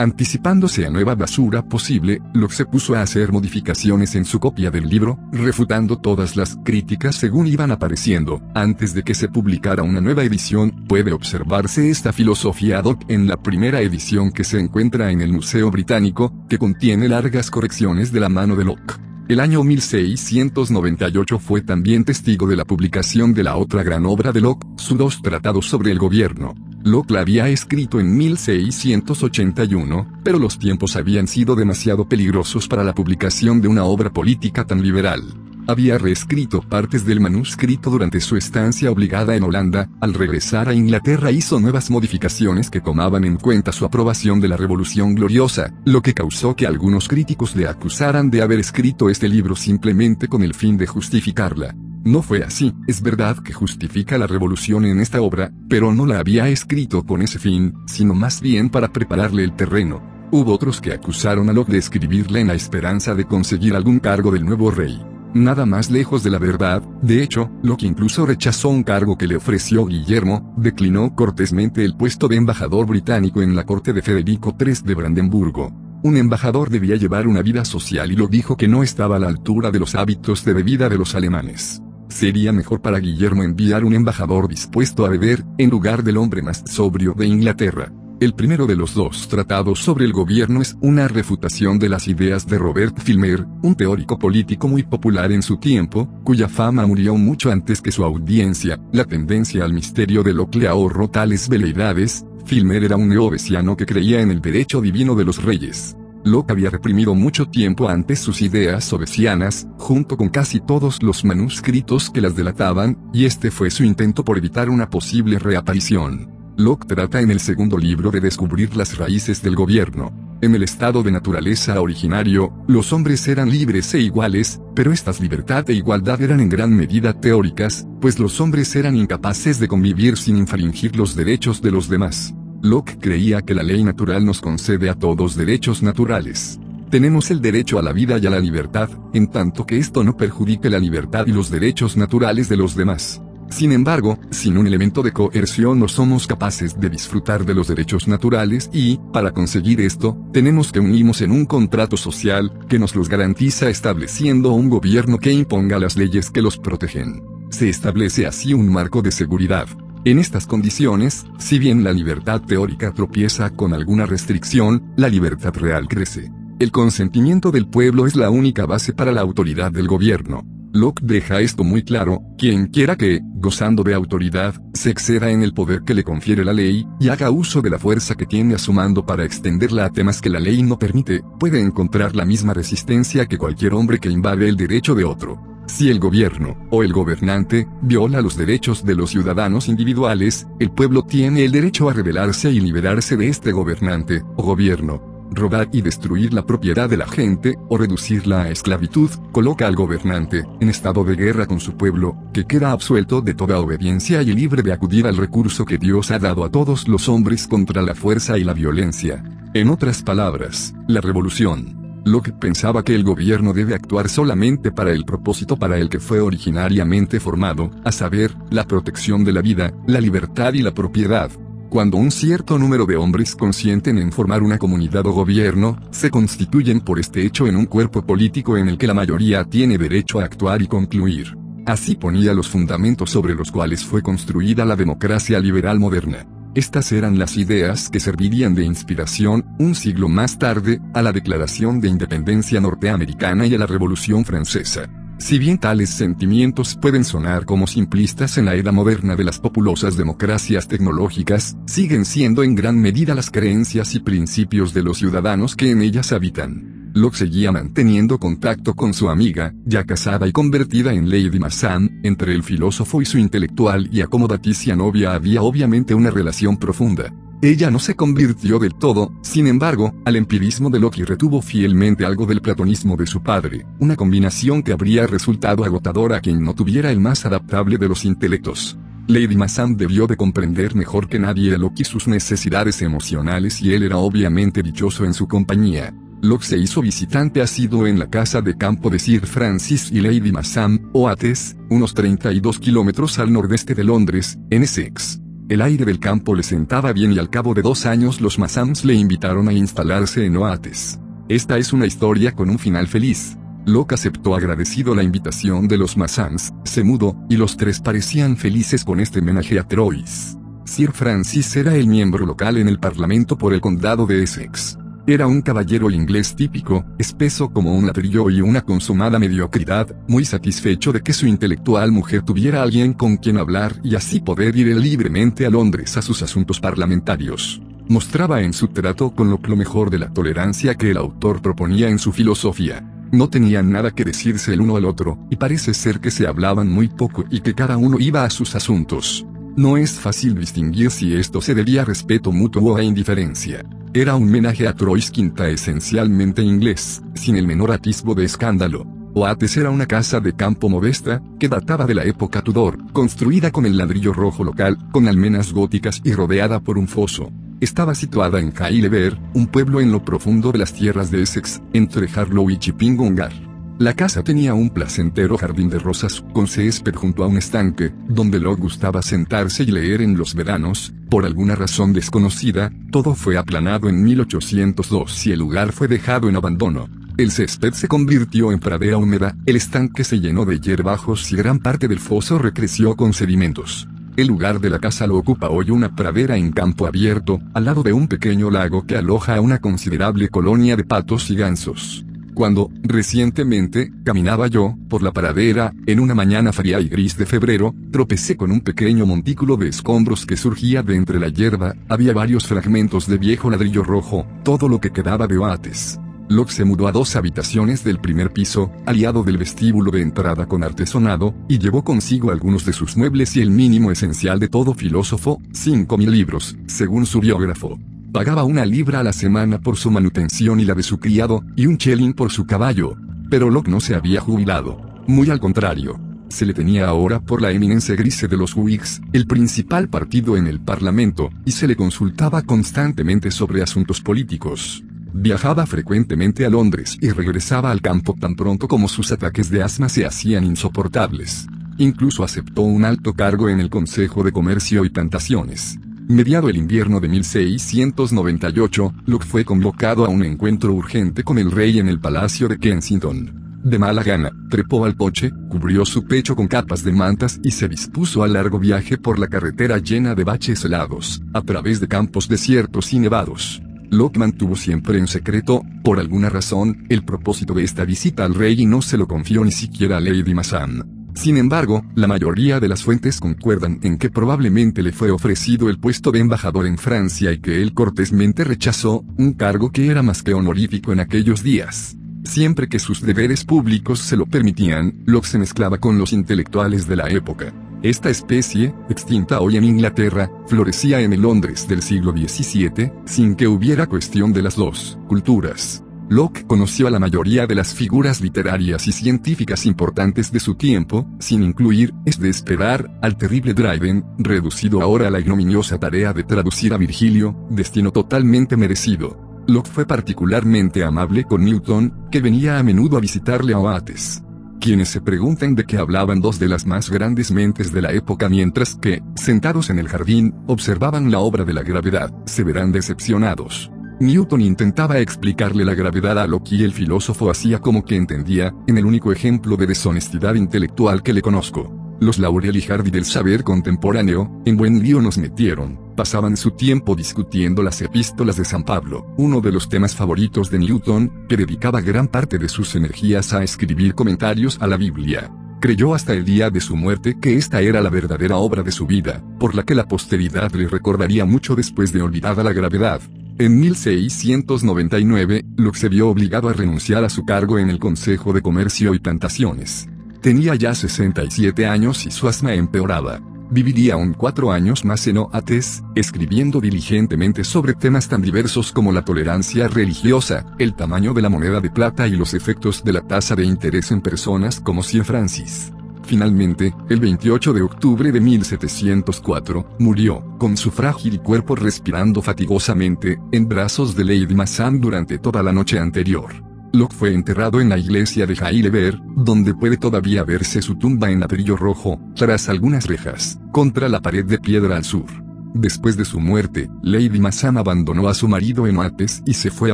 Anticipándose a nueva basura posible, Locke se puso a hacer modificaciones en su copia del libro, refutando todas las críticas según iban apareciendo. Antes de que se publicara una nueva edición, puede observarse esta filosofía doc en la primera edición que se encuentra en el Museo Británico, que contiene largas correcciones de la mano de Locke. El año 1698 fue también testigo de la publicación de la otra gran obra de Locke, sus dos tratados sobre el gobierno. Locke la había escrito en 1681, pero los tiempos habían sido demasiado peligrosos para la publicación de una obra política tan liberal. Había reescrito partes del manuscrito durante su estancia obligada en Holanda, al regresar a Inglaterra hizo nuevas modificaciones que tomaban en cuenta su aprobación de la Revolución Gloriosa, lo que causó que algunos críticos le acusaran de haber escrito este libro simplemente con el fin de justificarla. No fue así, es verdad que justifica la revolución en esta obra, pero no la había escrito con ese fin, sino más bien para prepararle el terreno. Hubo otros que acusaron a Locke de escribirla en la esperanza de conseguir algún cargo del nuevo rey. Nada más lejos de la verdad, de hecho, Locke incluso rechazó un cargo que le ofreció Guillermo, declinó cortésmente el puesto de embajador británico en la corte de Federico III de Brandenburgo. Un embajador debía llevar una vida social y lo dijo que no estaba a la altura de los hábitos de bebida de los alemanes. Sería mejor para Guillermo enviar un embajador dispuesto a beber, en lugar del hombre más sobrio de Inglaterra. El primero de los dos tratados sobre el gobierno es una refutación de las ideas de Robert Filmer, un teórico político muy popular en su tiempo, cuya fama murió mucho antes que su audiencia. La tendencia al misterio de Locke le ahorró tales veleidades. Filmer era un neovesiano que creía en el derecho divino de los reyes. Locke había reprimido mucho tiempo antes sus ideas obesianas, junto con casi todos los manuscritos que las delataban, y este fue su intento por evitar una posible reaparición. Locke trata en el segundo libro de descubrir las raíces del gobierno. En el estado de naturaleza originario, los hombres eran libres e iguales, pero estas libertad e igualdad eran en gran medida teóricas, pues los hombres eran incapaces de convivir sin infringir los derechos de los demás. Locke creía que la ley natural nos concede a todos derechos naturales. Tenemos el derecho a la vida y a la libertad, en tanto que esto no perjudique la libertad y los derechos naturales de los demás. Sin embargo, sin un elemento de coerción no somos capaces de disfrutar de los derechos naturales y, para conseguir esto, tenemos que unirnos en un contrato social, que nos los garantiza estableciendo un gobierno que imponga las leyes que los protegen. Se establece así un marco de seguridad, en estas condiciones, si bien la libertad teórica tropieza con alguna restricción, la libertad real crece. El consentimiento del pueblo es la única base para la autoridad del gobierno. Locke deja esto muy claro, quien quiera que, gozando de autoridad, se exceda en el poder que le confiere la ley, y haga uso de la fuerza que tiene a su mando para extenderla a temas que la ley no permite, puede encontrar la misma resistencia que cualquier hombre que invade el derecho de otro. Si el gobierno, o el gobernante, viola los derechos de los ciudadanos individuales, el pueblo tiene el derecho a rebelarse y liberarse de este gobernante, o gobierno. Robar y destruir la propiedad de la gente, o reducirla a esclavitud, coloca al gobernante, en estado de guerra con su pueblo, que queda absuelto de toda obediencia y libre de acudir al recurso que Dios ha dado a todos los hombres contra la fuerza y la violencia. En otras palabras, la revolución, Locke pensaba que el gobierno debe actuar solamente para el propósito para el que fue originariamente formado, a saber, la protección de la vida, la libertad y la propiedad. Cuando un cierto número de hombres consienten en formar una comunidad o gobierno, se constituyen por este hecho en un cuerpo político en el que la mayoría tiene derecho a actuar y concluir. Así ponía los fundamentos sobre los cuales fue construida la democracia liberal moderna. Estas eran las ideas que servirían de inspiración, un siglo más tarde, a la Declaración de Independencia norteamericana y a la Revolución Francesa. Si bien tales sentimientos pueden sonar como simplistas en la era moderna de las populosas democracias tecnológicas, siguen siendo en gran medida las creencias y principios de los ciudadanos que en ellas habitan. Locke seguía manteniendo contacto con su amiga, ya casada y convertida en Lady Massan, entre el filósofo y su intelectual y acomodaticia novia había obviamente una relación profunda. Ella no se convirtió del todo, sin embargo, al empirismo de Locke y retuvo fielmente algo del platonismo de su padre, una combinación que habría resultado agotadora a quien no tuviera el más adaptable de los intelectos. Lady Massam debió de comprender mejor que nadie a Locke y sus necesidades emocionales y él era obviamente dichoso en su compañía. Locke se hizo visitante asiduo en la casa de campo de Sir Francis y Lady Massam, Oates, unos 32 kilómetros al nordeste de Londres, en Essex. El aire del campo le sentaba bien y al cabo de dos años los Massams le invitaron a instalarse en Oates. Esta es una historia con un final feliz. Locke aceptó agradecido la invitación de los Massams, se mudó, y los tres parecían felices con este homenaje a Troyes. Sir Francis era el miembro local en el Parlamento por el condado de Essex. Era un caballero inglés típico, espeso como un ladrillo y una consumada mediocridad, muy satisfecho de que su intelectual mujer tuviera alguien con quien hablar y así poder ir libremente a Londres a sus asuntos parlamentarios. Mostraba en su trato con lo, mejor de la tolerancia que el autor proponía en su filosofía. No tenían nada que decirse el uno al otro, y parece ser que se hablaban muy poco y que cada uno iba a sus asuntos. No es fácil distinguir si esto se debía a respeto mutuo o a indiferencia. Era un homenaje a Troyes Quinta esencialmente inglés, sin el menor atisbo de escándalo. Oates era una casa de campo modesta, que databa de la época Tudor, construida con el ladrillo rojo local, con almenas góticas y rodeada por un foso. Estaba situada en Haileybury, un pueblo en lo profundo de las tierras de Essex, entre Harlow y Chipingungar. La casa tenía un placentero jardín de rosas con césped junto a un estanque, donde lo gustaba sentarse y leer en los veranos, por alguna razón desconocida, todo fue aplanado en 1802 y el lugar fue dejado en abandono. El césped se convirtió en pradera húmeda, el estanque se llenó de hierbajos y gran parte del foso recreció con sedimentos. El lugar de la casa lo ocupa hoy una pradera en campo abierto, al lado de un pequeño lago que aloja a una considerable colonia de patos y gansos. Cuando, recientemente, caminaba yo, por la paradera, en una mañana fría y gris de febrero, tropecé con un pequeño montículo de escombros que surgía de entre la hierba, había varios fragmentos de viejo ladrillo rojo, todo lo que quedaba de Oates. Locke se mudó a dos habitaciones del primer piso, aliado del vestíbulo de entrada con artesonado, y llevó consigo algunos de sus muebles y el mínimo esencial de todo filósofo, cinco mil libros, según su biógrafo. Pagaba una libra a la semana por su manutención y la de su criado, y un chelín por su caballo. Pero Locke no se había jubilado. Muy al contrario. Se le tenía ahora por la eminencia grise de los Whigs, el principal partido en el Parlamento, y se le consultaba constantemente sobre asuntos políticos. Viajaba frecuentemente a Londres y regresaba al campo tan pronto como sus ataques de asma se hacían insoportables. Incluso aceptó un alto cargo en el Consejo de Comercio y Plantaciones. Mediado el invierno de 1698, Luke fue convocado a un encuentro urgente con el rey en el palacio de Kensington. De mala gana, trepó al coche, cubrió su pecho con capas de mantas y se dispuso al largo viaje por la carretera llena de baches helados, a través de campos desiertos y nevados. Locke mantuvo siempre en secreto, por alguna razón, el propósito de esta visita al rey y no se lo confió ni siquiera a Lady Massan. Sin embargo, la mayoría de las fuentes concuerdan en que probablemente le fue ofrecido el puesto de embajador en Francia y que él cortésmente rechazó, un cargo que era más que honorífico en aquellos días. Siempre que sus deberes públicos se lo permitían, Locke se mezclaba con los intelectuales de la época. Esta especie, extinta hoy en Inglaterra, florecía en el Londres del siglo XVII, sin que hubiera cuestión de las dos culturas. Locke conoció a la mayoría de las figuras literarias y científicas importantes de su tiempo, sin incluir, es de esperar, al terrible Dryden, reducido ahora a la ignominiosa tarea de traducir a Virgilio, destino totalmente merecido. Locke fue particularmente amable con Newton, que venía a menudo a visitarle a Oates. Quienes se preguntan de qué hablaban dos de las más grandes mentes de la época mientras que, sentados en el jardín, observaban la obra de la gravedad, se verán decepcionados. Newton intentaba explicarle la gravedad a Locke y el filósofo hacía como que entendía, en el único ejemplo de deshonestidad intelectual que le conozco. Los Laurel y Hardy del saber contemporáneo, en buen lío nos metieron, pasaban su tiempo discutiendo las epístolas de San Pablo, uno de los temas favoritos de Newton, que dedicaba gran parte de sus energías a escribir comentarios a la Biblia. Creyó hasta el día de su muerte que esta era la verdadera obra de su vida, por la que la posteridad le recordaría mucho después de olvidada la gravedad. En 1699, Locke se vio obligado a renunciar a su cargo en el Consejo de Comercio y Plantaciones. Tenía ya 67 años y su asma empeoraba. viviría aún cuatro años más en Oates, escribiendo diligentemente sobre temas tan diversos como la tolerancia religiosa, el tamaño de la moneda de plata y los efectos de la tasa de interés en personas como Sir Francis. Finalmente, el 28 de octubre de 1704, murió, con su frágil cuerpo respirando fatigosamente, en brazos de Lady Massan durante toda la noche anterior. Locke fue enterrado en la iglesia de Haileybury, donde puede todavía verse su tumba en ladrillo rojo, tras algunas rejas, contra la pared de piedra al sur. Después de su muerte, Lady Massan abandonó a su marido en Oates y se fue a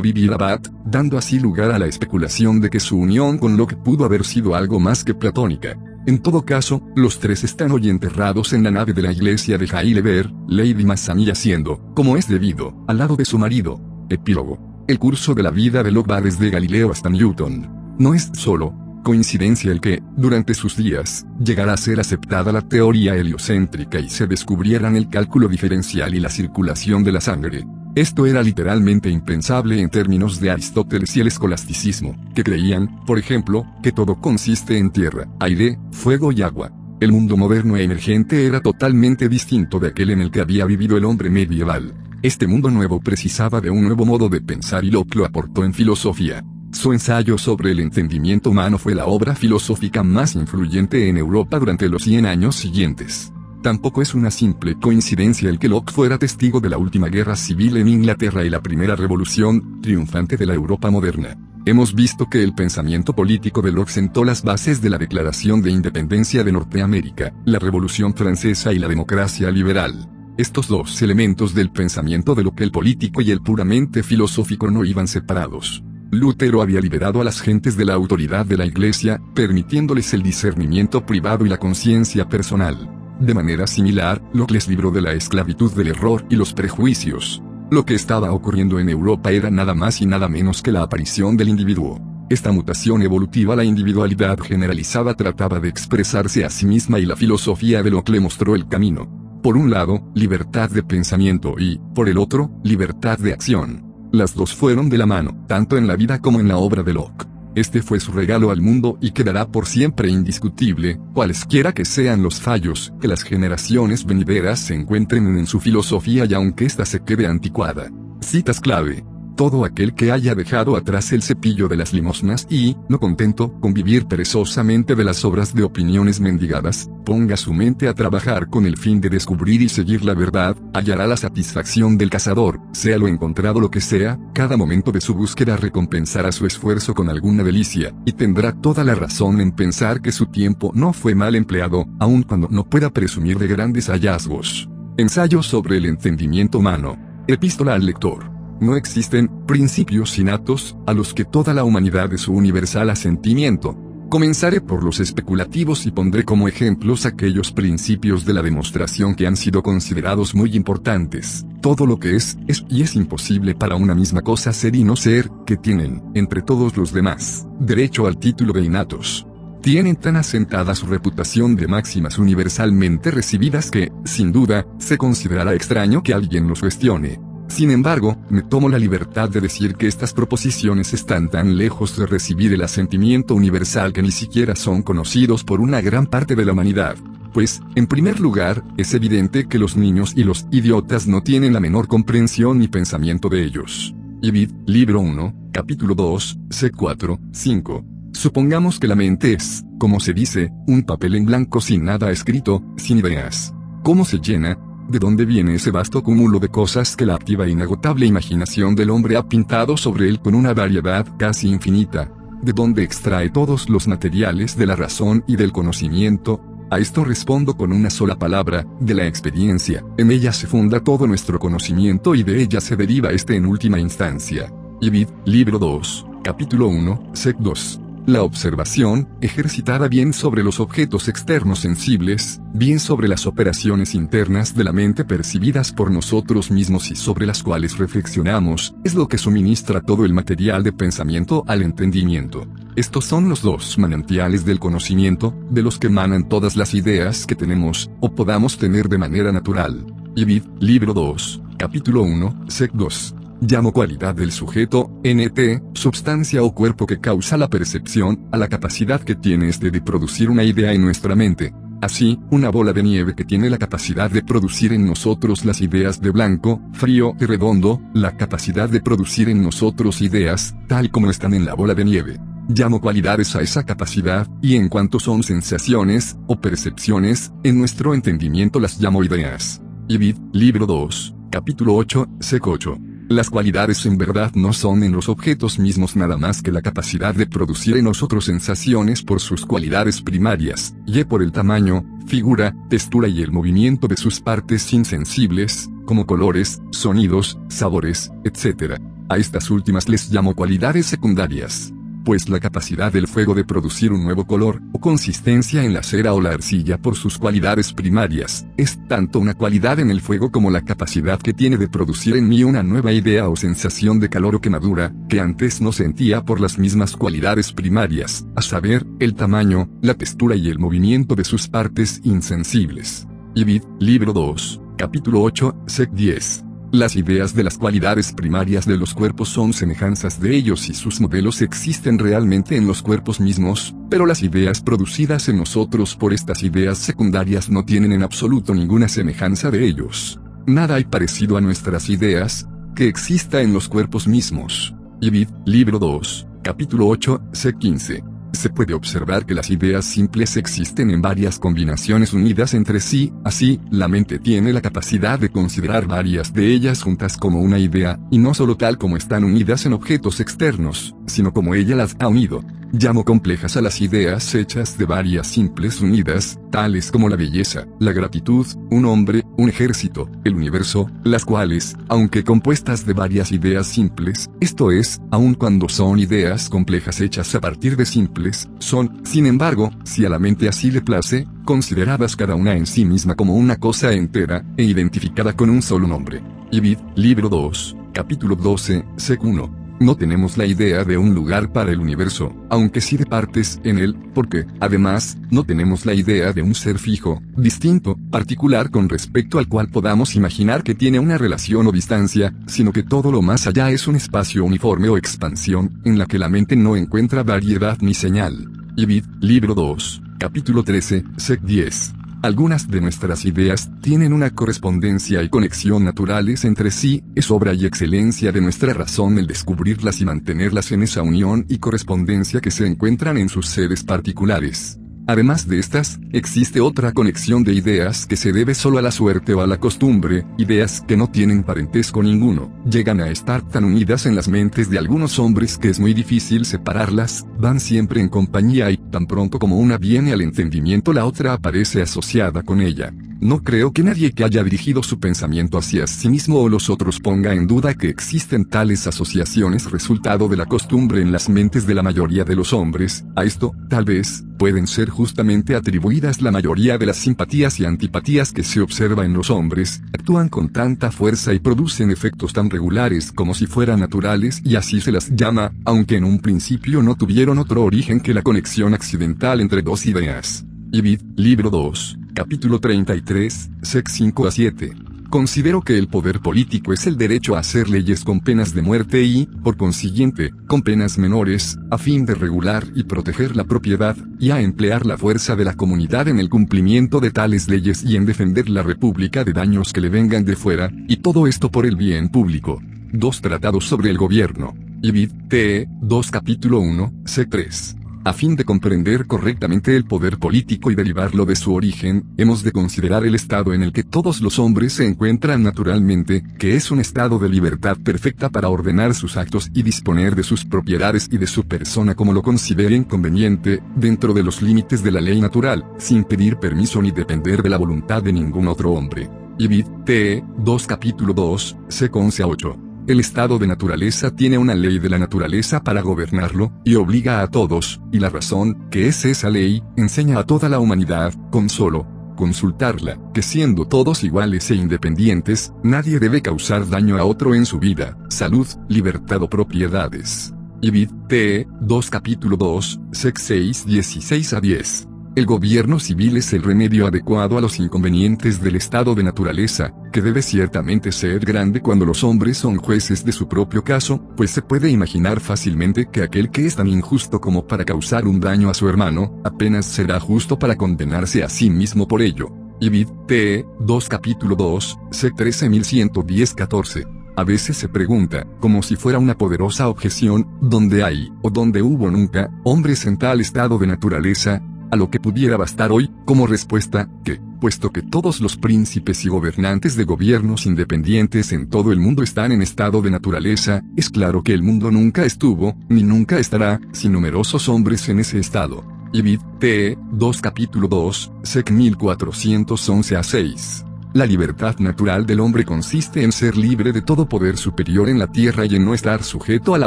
vivir a Bath, dando así lugar a la especulación de que su unión con Locke pudo haber sido algo más que platónica. En todo caso, los tres están hoy enterrados en la nave de la iglesia de Haileybury, Lady Massan yaciendo, como es debido, al lado de su marido. Epílogo. El curso de la vida de Locke va desde Galileo hasta Newton. No es solo coincidencia el que, durante sus días, llegara a ser aceptada la teoría heliocéntrica y se descubrieran el cálculo diferencial y la circulación de la sangre. Esto era literalmente impensable en términos de Aristóteles y el escolasticismo, que creían, por ejemplo, que todo consiste en tierra, aire, fuego y agua. El mundo moderno e emergente era totalmente distinto de aquel en el que había vivido el hombre medieval. Este mundo nuevo precisaba de un nuevo modo de pensar y Locke lo aportó en filosofía. Su ensayo sobre el entendimiento humano fue la obra filosófica más influyente en Europa durante los 100 años siguientes. Tampoco es una simple coincidencia el que Locke fuera testigo de la última guerra civil en Inglaterra y la primera revolución triunfante de la Europa moderna. Hemos visto que el pensamiento político de Locke sentó las bases de la Declaración de Independencia de Norteamérica, la Revolución Francesa y la democracia liberal. Estos dos elementos del pensamiento de lo que el político y el puramente filosófico no iban separados. Lutero había liberado a las gentes de la autoridad de la Iglesia, permitiéndoles el discernimiento privado y la conciencia personal. De manera similar, Locke les libró de la esclavitud del error y los prejuicios. Lo que estaba ocurriendo en Europa era nada más y nada menos que la aparición del individuo. Esta mutación evolutiva la individualidad generalizada trataba de expresarse a sí misma y la filosofía de Locke le mostró el camino. Por un lado, libertad de pensamiento y, por el otro, libertad de acción. Las dos fueron de la mano, tanto en la vida como en la obra de Locke. Este fue su regalo al mundo y quedará por siempre indiscutible, cualesquiera que sean los fallos que las generaciones venideras se encuentren en su filosofía y aunque ésta se quede anticuada. Citas clave todo aquel que haya dejado atrás el cepillo de las limosnas y, no contento con vivir perezosamente de las obras de opiniones mendigadas, ponga su mente a trabajar con el fin de descubrir y seguir la verdad, hallará la satisfacción del cazador, sea lo encontrado lo que sea, cada momento de su búsqueda recompensará su esfuerzo con alguna delicia, y tendrá toda la razón en pensar que su tiempo no fue mal empleado, aun cuando no pueda presumir de grandes hallazgos. Ensayo sobre el entendimiento humano. Epístola al lector. No existen principios innatos a los que toda la humanidad de su universal asentimiento. Comenzaré por los especulativos y pondré como ejemplos aquellos principios de la demostración que han sido considerados muy importantes. Todo lo que es, es y es imposible para una misma cosa ser y no ser, que tienen, entre todos los demás, derecho al título de innatos tienen tan asentada su reputación de máximas universalmente recibidas que, sin duda, se considerará extraño que alguien los cuestione. Sin embargo, me tomo la libertad de decir que estas proposiciones están tan lejos de recibir el asentimiento universal que ni siquiera son conocidos por una gran parte de la humanidad. Pues, en primer lugar, es evidente que los niños y los idiotas no tienen la menor comprensión ni pensamiento de ellos. Ibid, libro 1, capítulo 2, C4, 5. Supongamos que la mente es, como se dice, un papel en blanco sin nada escrito, sin ideas. ¿Cómo se llena? ¿De dónde viene ese vasto cúmulo de cosas que la activa e inagotable imaginación del hombre ha pintado sobre él con una variedad casi infinita? ¿De dónde extrae todos los materiales de la razón y del conocimiento? A esto respondo con una sola palabra, de la experiencia. En ella se funda todo nuestro conocimiento y de ella se deriva este en última instancia. Ibid, libro 2, capítulo 1, sec 2. La observación, ejercitada bien sobre los objetos externos sensibles, bien sobre las operaciones internas de la mente percibidas por nosotros mismos y sobre las cuales reflexionamos, es lo que suministra todo el material de pensamiento al entendimiento. Estos son los dos manantiales del conocimiento, de los que emanan todas las ideas que tenemos, o podamos tener de manera natural. Ibid, libro 2, capítulo 1, sec 2. Llamo cualidad del sujeto, NT, sustancia o cuerpo que causa la percepción, a la capacidad que tiene este de producir una idea en nuestra mente. Así, una bola de nieve que tiene la capacidad de producir en nosotros las ideas de blanco, frío y redondo, la capacidad de producir en nosotros ideas, tal como están en la bola de nieve. Llamo cualidades a esa capacidad, y en cuanto son sensaciones, o percepciones, en nuestro entendimiento las llamo ideas. Ibid, libro 2, capítulo 8, sec 8. Las cualidades en verdad no son en los objetos mismos nada más que la capacidad de producir en nosotros sensaciones por sus cualidades primarias, y por el tamaño, figura, textura y el movimiento de sus partes insensibles, como colores, sonidos, sabores, etc. A estas últimas les llamo cualidades secundarias pues la capacidad del fuego de producir un nuevo color o consistencia en la cera o la arcilla por sus cualidades primarias, es tanto una cualidad en el fuego como la capacidad que tiene de producir en mí una nueva idea o sensación de calor o quemadura, que antes no sentía por las mismas cualidades primarias, a saber, el tamaño, la textura y el movimiento de sus partes insensibles. Ibid, libro 2, capítulo 8, sec 10. Las ideas de las cualidades primarias de los cuerpos son semejanzas de ellos y sus modelos existen realmente en los cuerpos mismos, pero las ideas producidas en nosotros por estas ideas secundarias no tienen en absoluto ninguna semejanza de ellos. Nada hay parecido a nuestras ideas, que exista en los cuerpos mismos. Ibid, libro 2, capítulo 8, c 15 se puede observar que las ideas simples existen en varias combinaciones unidas entre sí, así, la mente tiene la capacidad de considerar varias de ellas juntas como una idea, y no solo tal como están unidas en objetos externos, sino como ella las ha unido. Llamo complejas a las ideas hechas de varias simples unidas, tales como la belleza, la gratitud, un hombre, un ejército, el universo, las cuales, aunque compuestas de varias ideas simples, esto es, aun cuando son ideas complejas hechas a partir de simples, son, sin embargo, si a la mente así le place, consideradas cada una en sí misma como una cosa entera, e identificada con un solo nombre. Ibid, libro 2, capítulo 12, sec 1. No tenemos la idea de un lugar para el universo, aunque sí de partes en él, porque, además, no tenemos la idea de un ser fijo, distinto, particular con respecto al cual podamos imaginar que tiene una relación o distancia, sino que todo lo más allá es un espacio uniforme o expansión, en la que la mente no encuentra variedad ni señal. Ibid, libro 2, capítulo 13, sec 10. Algunas de nuestras ideas tienen una correspondencia y conexión naturales entre sí, es obra y excelencia de nuestra razón el descubrirlas y mantenerlas en esa unión y correspondencia que se encuentran en sus sedes particulares. Además de estas, existe otra conexión de ideas que se debe solo a la suerte o a la costumbre, ideas que no tienen parentesco ninguno, llegan a estar tan unidas en las mentes de algunos hombres que es muy difícil separarlas, van siempre en compañía y tan pronto como una viene al entendimiento la otra aparece asociada con ella. No creo que nadie que haya dirigido su pensamiento hacia sí mismo o los otros ponga en duda que existen tales asociaciones resultado de la costumbre en las mentes de la mayoría de los hombres, a esto, tal vez, pueden ser justamente atribuidas la mayoría de las simpatías y antipatías que se observa en los hombres, actúan con tanta fuerza y producen efectos tan regulares como si fueran naturales y así se las llama, aunque en un principio no tuvieron otro origen que la conexión accidental entre dos ideas. Ibid, libro 2, capítulo 33, sec 5 a 7. Considero que el poder político es el derecho a hacer leyes con penas de muerte y, por consiguiente, con penas menores, a fin de regular y proteger la propiedad, y a emplear la fuerza de la comunidad en el cumplimiento de tales leyes y en defender la república de daños que le vengan de fuera, y todo esto por el bien público. Dos tratados sobre el gobierno. Ibid, T. 2 capítulo 1, C 3. A fin de comprender correctamente el poder político y derivarlo de su origen, hemos de considerar el estado en el que todos los hombres se encuentran naturalmente, que es un estado de libertad perfecta para ordenar sus actos y disponer de sus propiedades y de su persona como lo consideren conveniente, dentro de los límites de la ley natural, sin pedir permiso ni depender de la voluntad de ningún otro hombre. Ibid, T. 2 capítulo 2, c 11 a 8. El estado de naturaleza tiene una ley de la naturaleza para gobernarlo, y obliga a todos, y la razón, que es esa ley, enseña a toda la humanidad, con solo consultarla, que siendo todos iguales e independientes, nadie debe causar daño a otro en su vida, salud, libertad o propiedades. Ibid, T. 2 capítulo 2, sec 6 16 a 10. El gobierno civil es el remedio adecuado a los inconvenientes del estado de naturaleza, que debe ciertamente ser grande cuando los hombres son jueces de su propio caso, pues se puede imaginar fácilmente que aquel que es tan injusto como para causar un daño a su hermano, apenas será justo para condenarse a sí mismo por ello. Ibid, T. 2 capítulo 2, C 13110 14. A veces se pregunta, como si fuera una poderosa objeción, ¿dónde hay, o dónde hubo nunca, hombres en tal estado de naturaleza? A lo que pudiera bastar hoy, como respuesta, que, puesto que todos los príncipes y gobernantes de gobiernos independientes en todo el mundo están en estado de naturaleza, es claro que el mundo nunca estuvo, ni nunca estará, sin numerosos hombres en ese estado. Ibid, T. 2 capítulo 2, sec 1411 a 6. La libertad natural del hombre consiste en ser libre de todo poder superior en la tierra y en no estar sujeto a la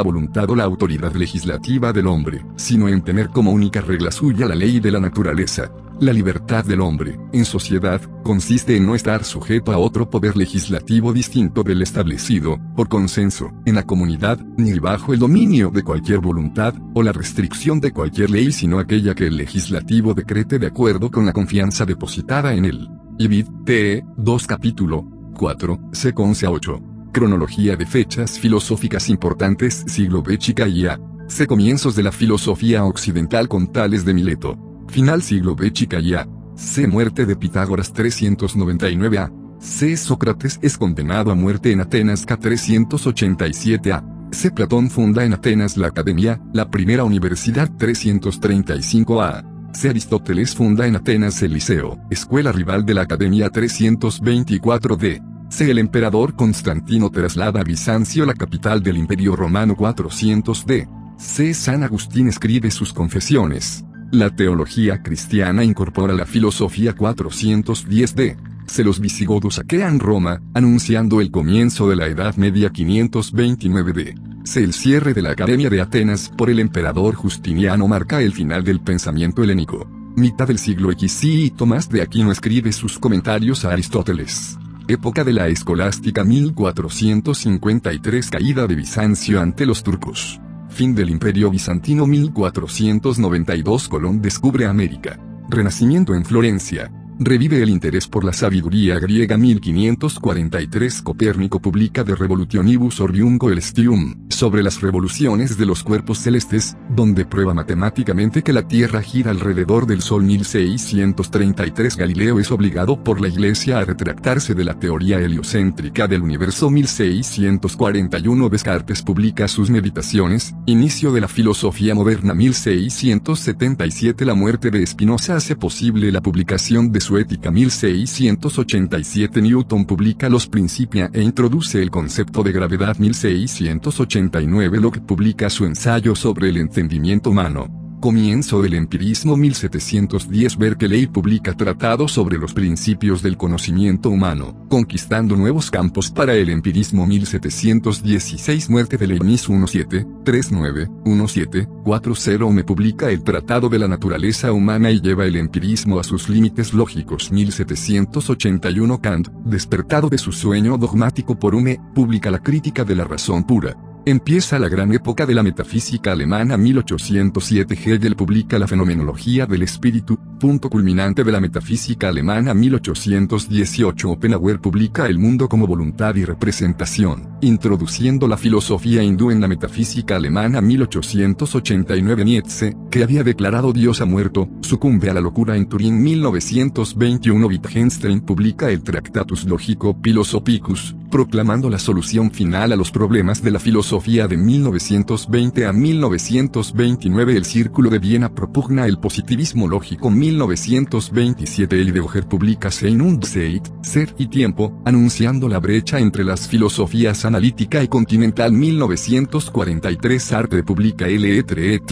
voluntad o la autoridad legislativa del hombre, sino en tener como única regla suya la ley de la naturaleza. La libertad del hombre, en sociedad, consiste en no estar sujeto a otro poder legislativo distinto del establecido, por consenso, en la comunidad, ni bajo el dominio de cualquier voluntad, o la restricción de cualquier ley sino aquella que el legislativo decrete de acuerdo con la confianza depositada en él. Ibid, T. 2 capítulo 4, C. 11 a 8. Cronología de fechas filosóficas importantes siglo B. Chica y A. C. Comienzos de la filosofía occidental con Tales de Mileto. Final siglo B. Chicaya. C. Muerte de Pitágoras 399 A. C. Sócrates es condenado a muerte en Atenas K 387 A. C. Platón funda en Atenas la Academia, la primera universidad 335 A. C. Aristóteles funda en Atenas el Liceo, escuela rival de la Academia 324 D. C. El emperador Constantino traslada a Bizancio la capital del Imperio Romano 400 D. C. San Agustín escribe sus confesiones. La teología cristiana incorpora la filosofía 410d. Se los visigodos saquean Roma, anunciando el comienzo de la Edad Media 529d. Se el cierre de la Academia de Atenas por el emperador Justiniano marca el final del pensamiento helénico. Mitad del siglo X y Tomás de Aquino escribe sus comentarios a Aristóteles. Época de la escolástica 1453 caída de Bizancio ante los turcos. Fin del Imperio Bizantino 1492 Colón descubre América. Renacimiento en Florencia. Revive el interés por la sabiduría griega 1543 Copérnico publica De Revolutionibus Orbium Coelestium, sobre las revoluciones de los cuerpos celestes, donde prueba matemáticamente que la Tierra gira alrededor del Sol 1633 Galileo es obligado por la Iglesia a retractarse de la teoría heliocéntrica del universo 1641 Descartes publica sus meditaciones, inicio de la filosofía moderna 1677 La muerte de Spinoza hace posible la publicación de su Ética 1687 Newton publica Los Principia e introduce el concepto de gravedad 1689 Locke publica su ensayo sobre el entendimiento humano. Comienzo del empirismo 1710 Berkeley publica Tratado sobre los principios del conocimiento humano, conquistando nuevos campos para el empirismo 1716 Muerte de Leibniz 17, 39, 17, 40 Me publica el Tratado de la Naturaleza Humana y lleva el empirismo a sus límites lógicos 1781 Kant, despertado de su sueño dogmático por Hume, publica la crítica de la razón pura. Empieza la gran época de la metafísica alemana 1807 Hegel publica la fenomenología del espíritu, punto culminante de la metafísica alemana 1818 Oppenhauer publica El mundo como voluntad y representación, introduciendo la filosofía hindú en la metafísica alemana 1889 Nietzsche, que había declarado Dios ha muerto, sucumbe a la locura en Turín 1921 Wittgenstein publica el Tractatus Logico Philosophicus, proclamando la solución final a los problemas de la filosofía Sofía de 1920 a 1929 El Círculo de Viena propugna el positivismo lógico 1927 Heidegger publica Sein und Zeit, Ser y Tiempo, anunciando la brecha entre las filosofías analítica y continental 1943 Sartre publica L. Etre et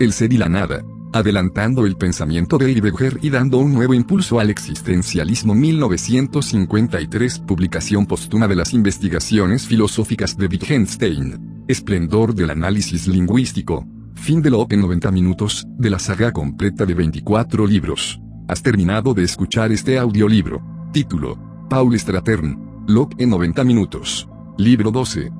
El Ser y la Nada, adelantando el pensamiento de Heidegger y dando un nuevo impulso al existencialismo 1953 publicación póstuma de las investigaciones filosóficas de Wittgenstein, esplendor del análisis lingüístico, fin de lo en 90 minutos, de la saga completa de 24 libros. Has terminado de escuchar este audiolibro. Título, Paul Stratern, Locke en 90 minutos. Libro 12,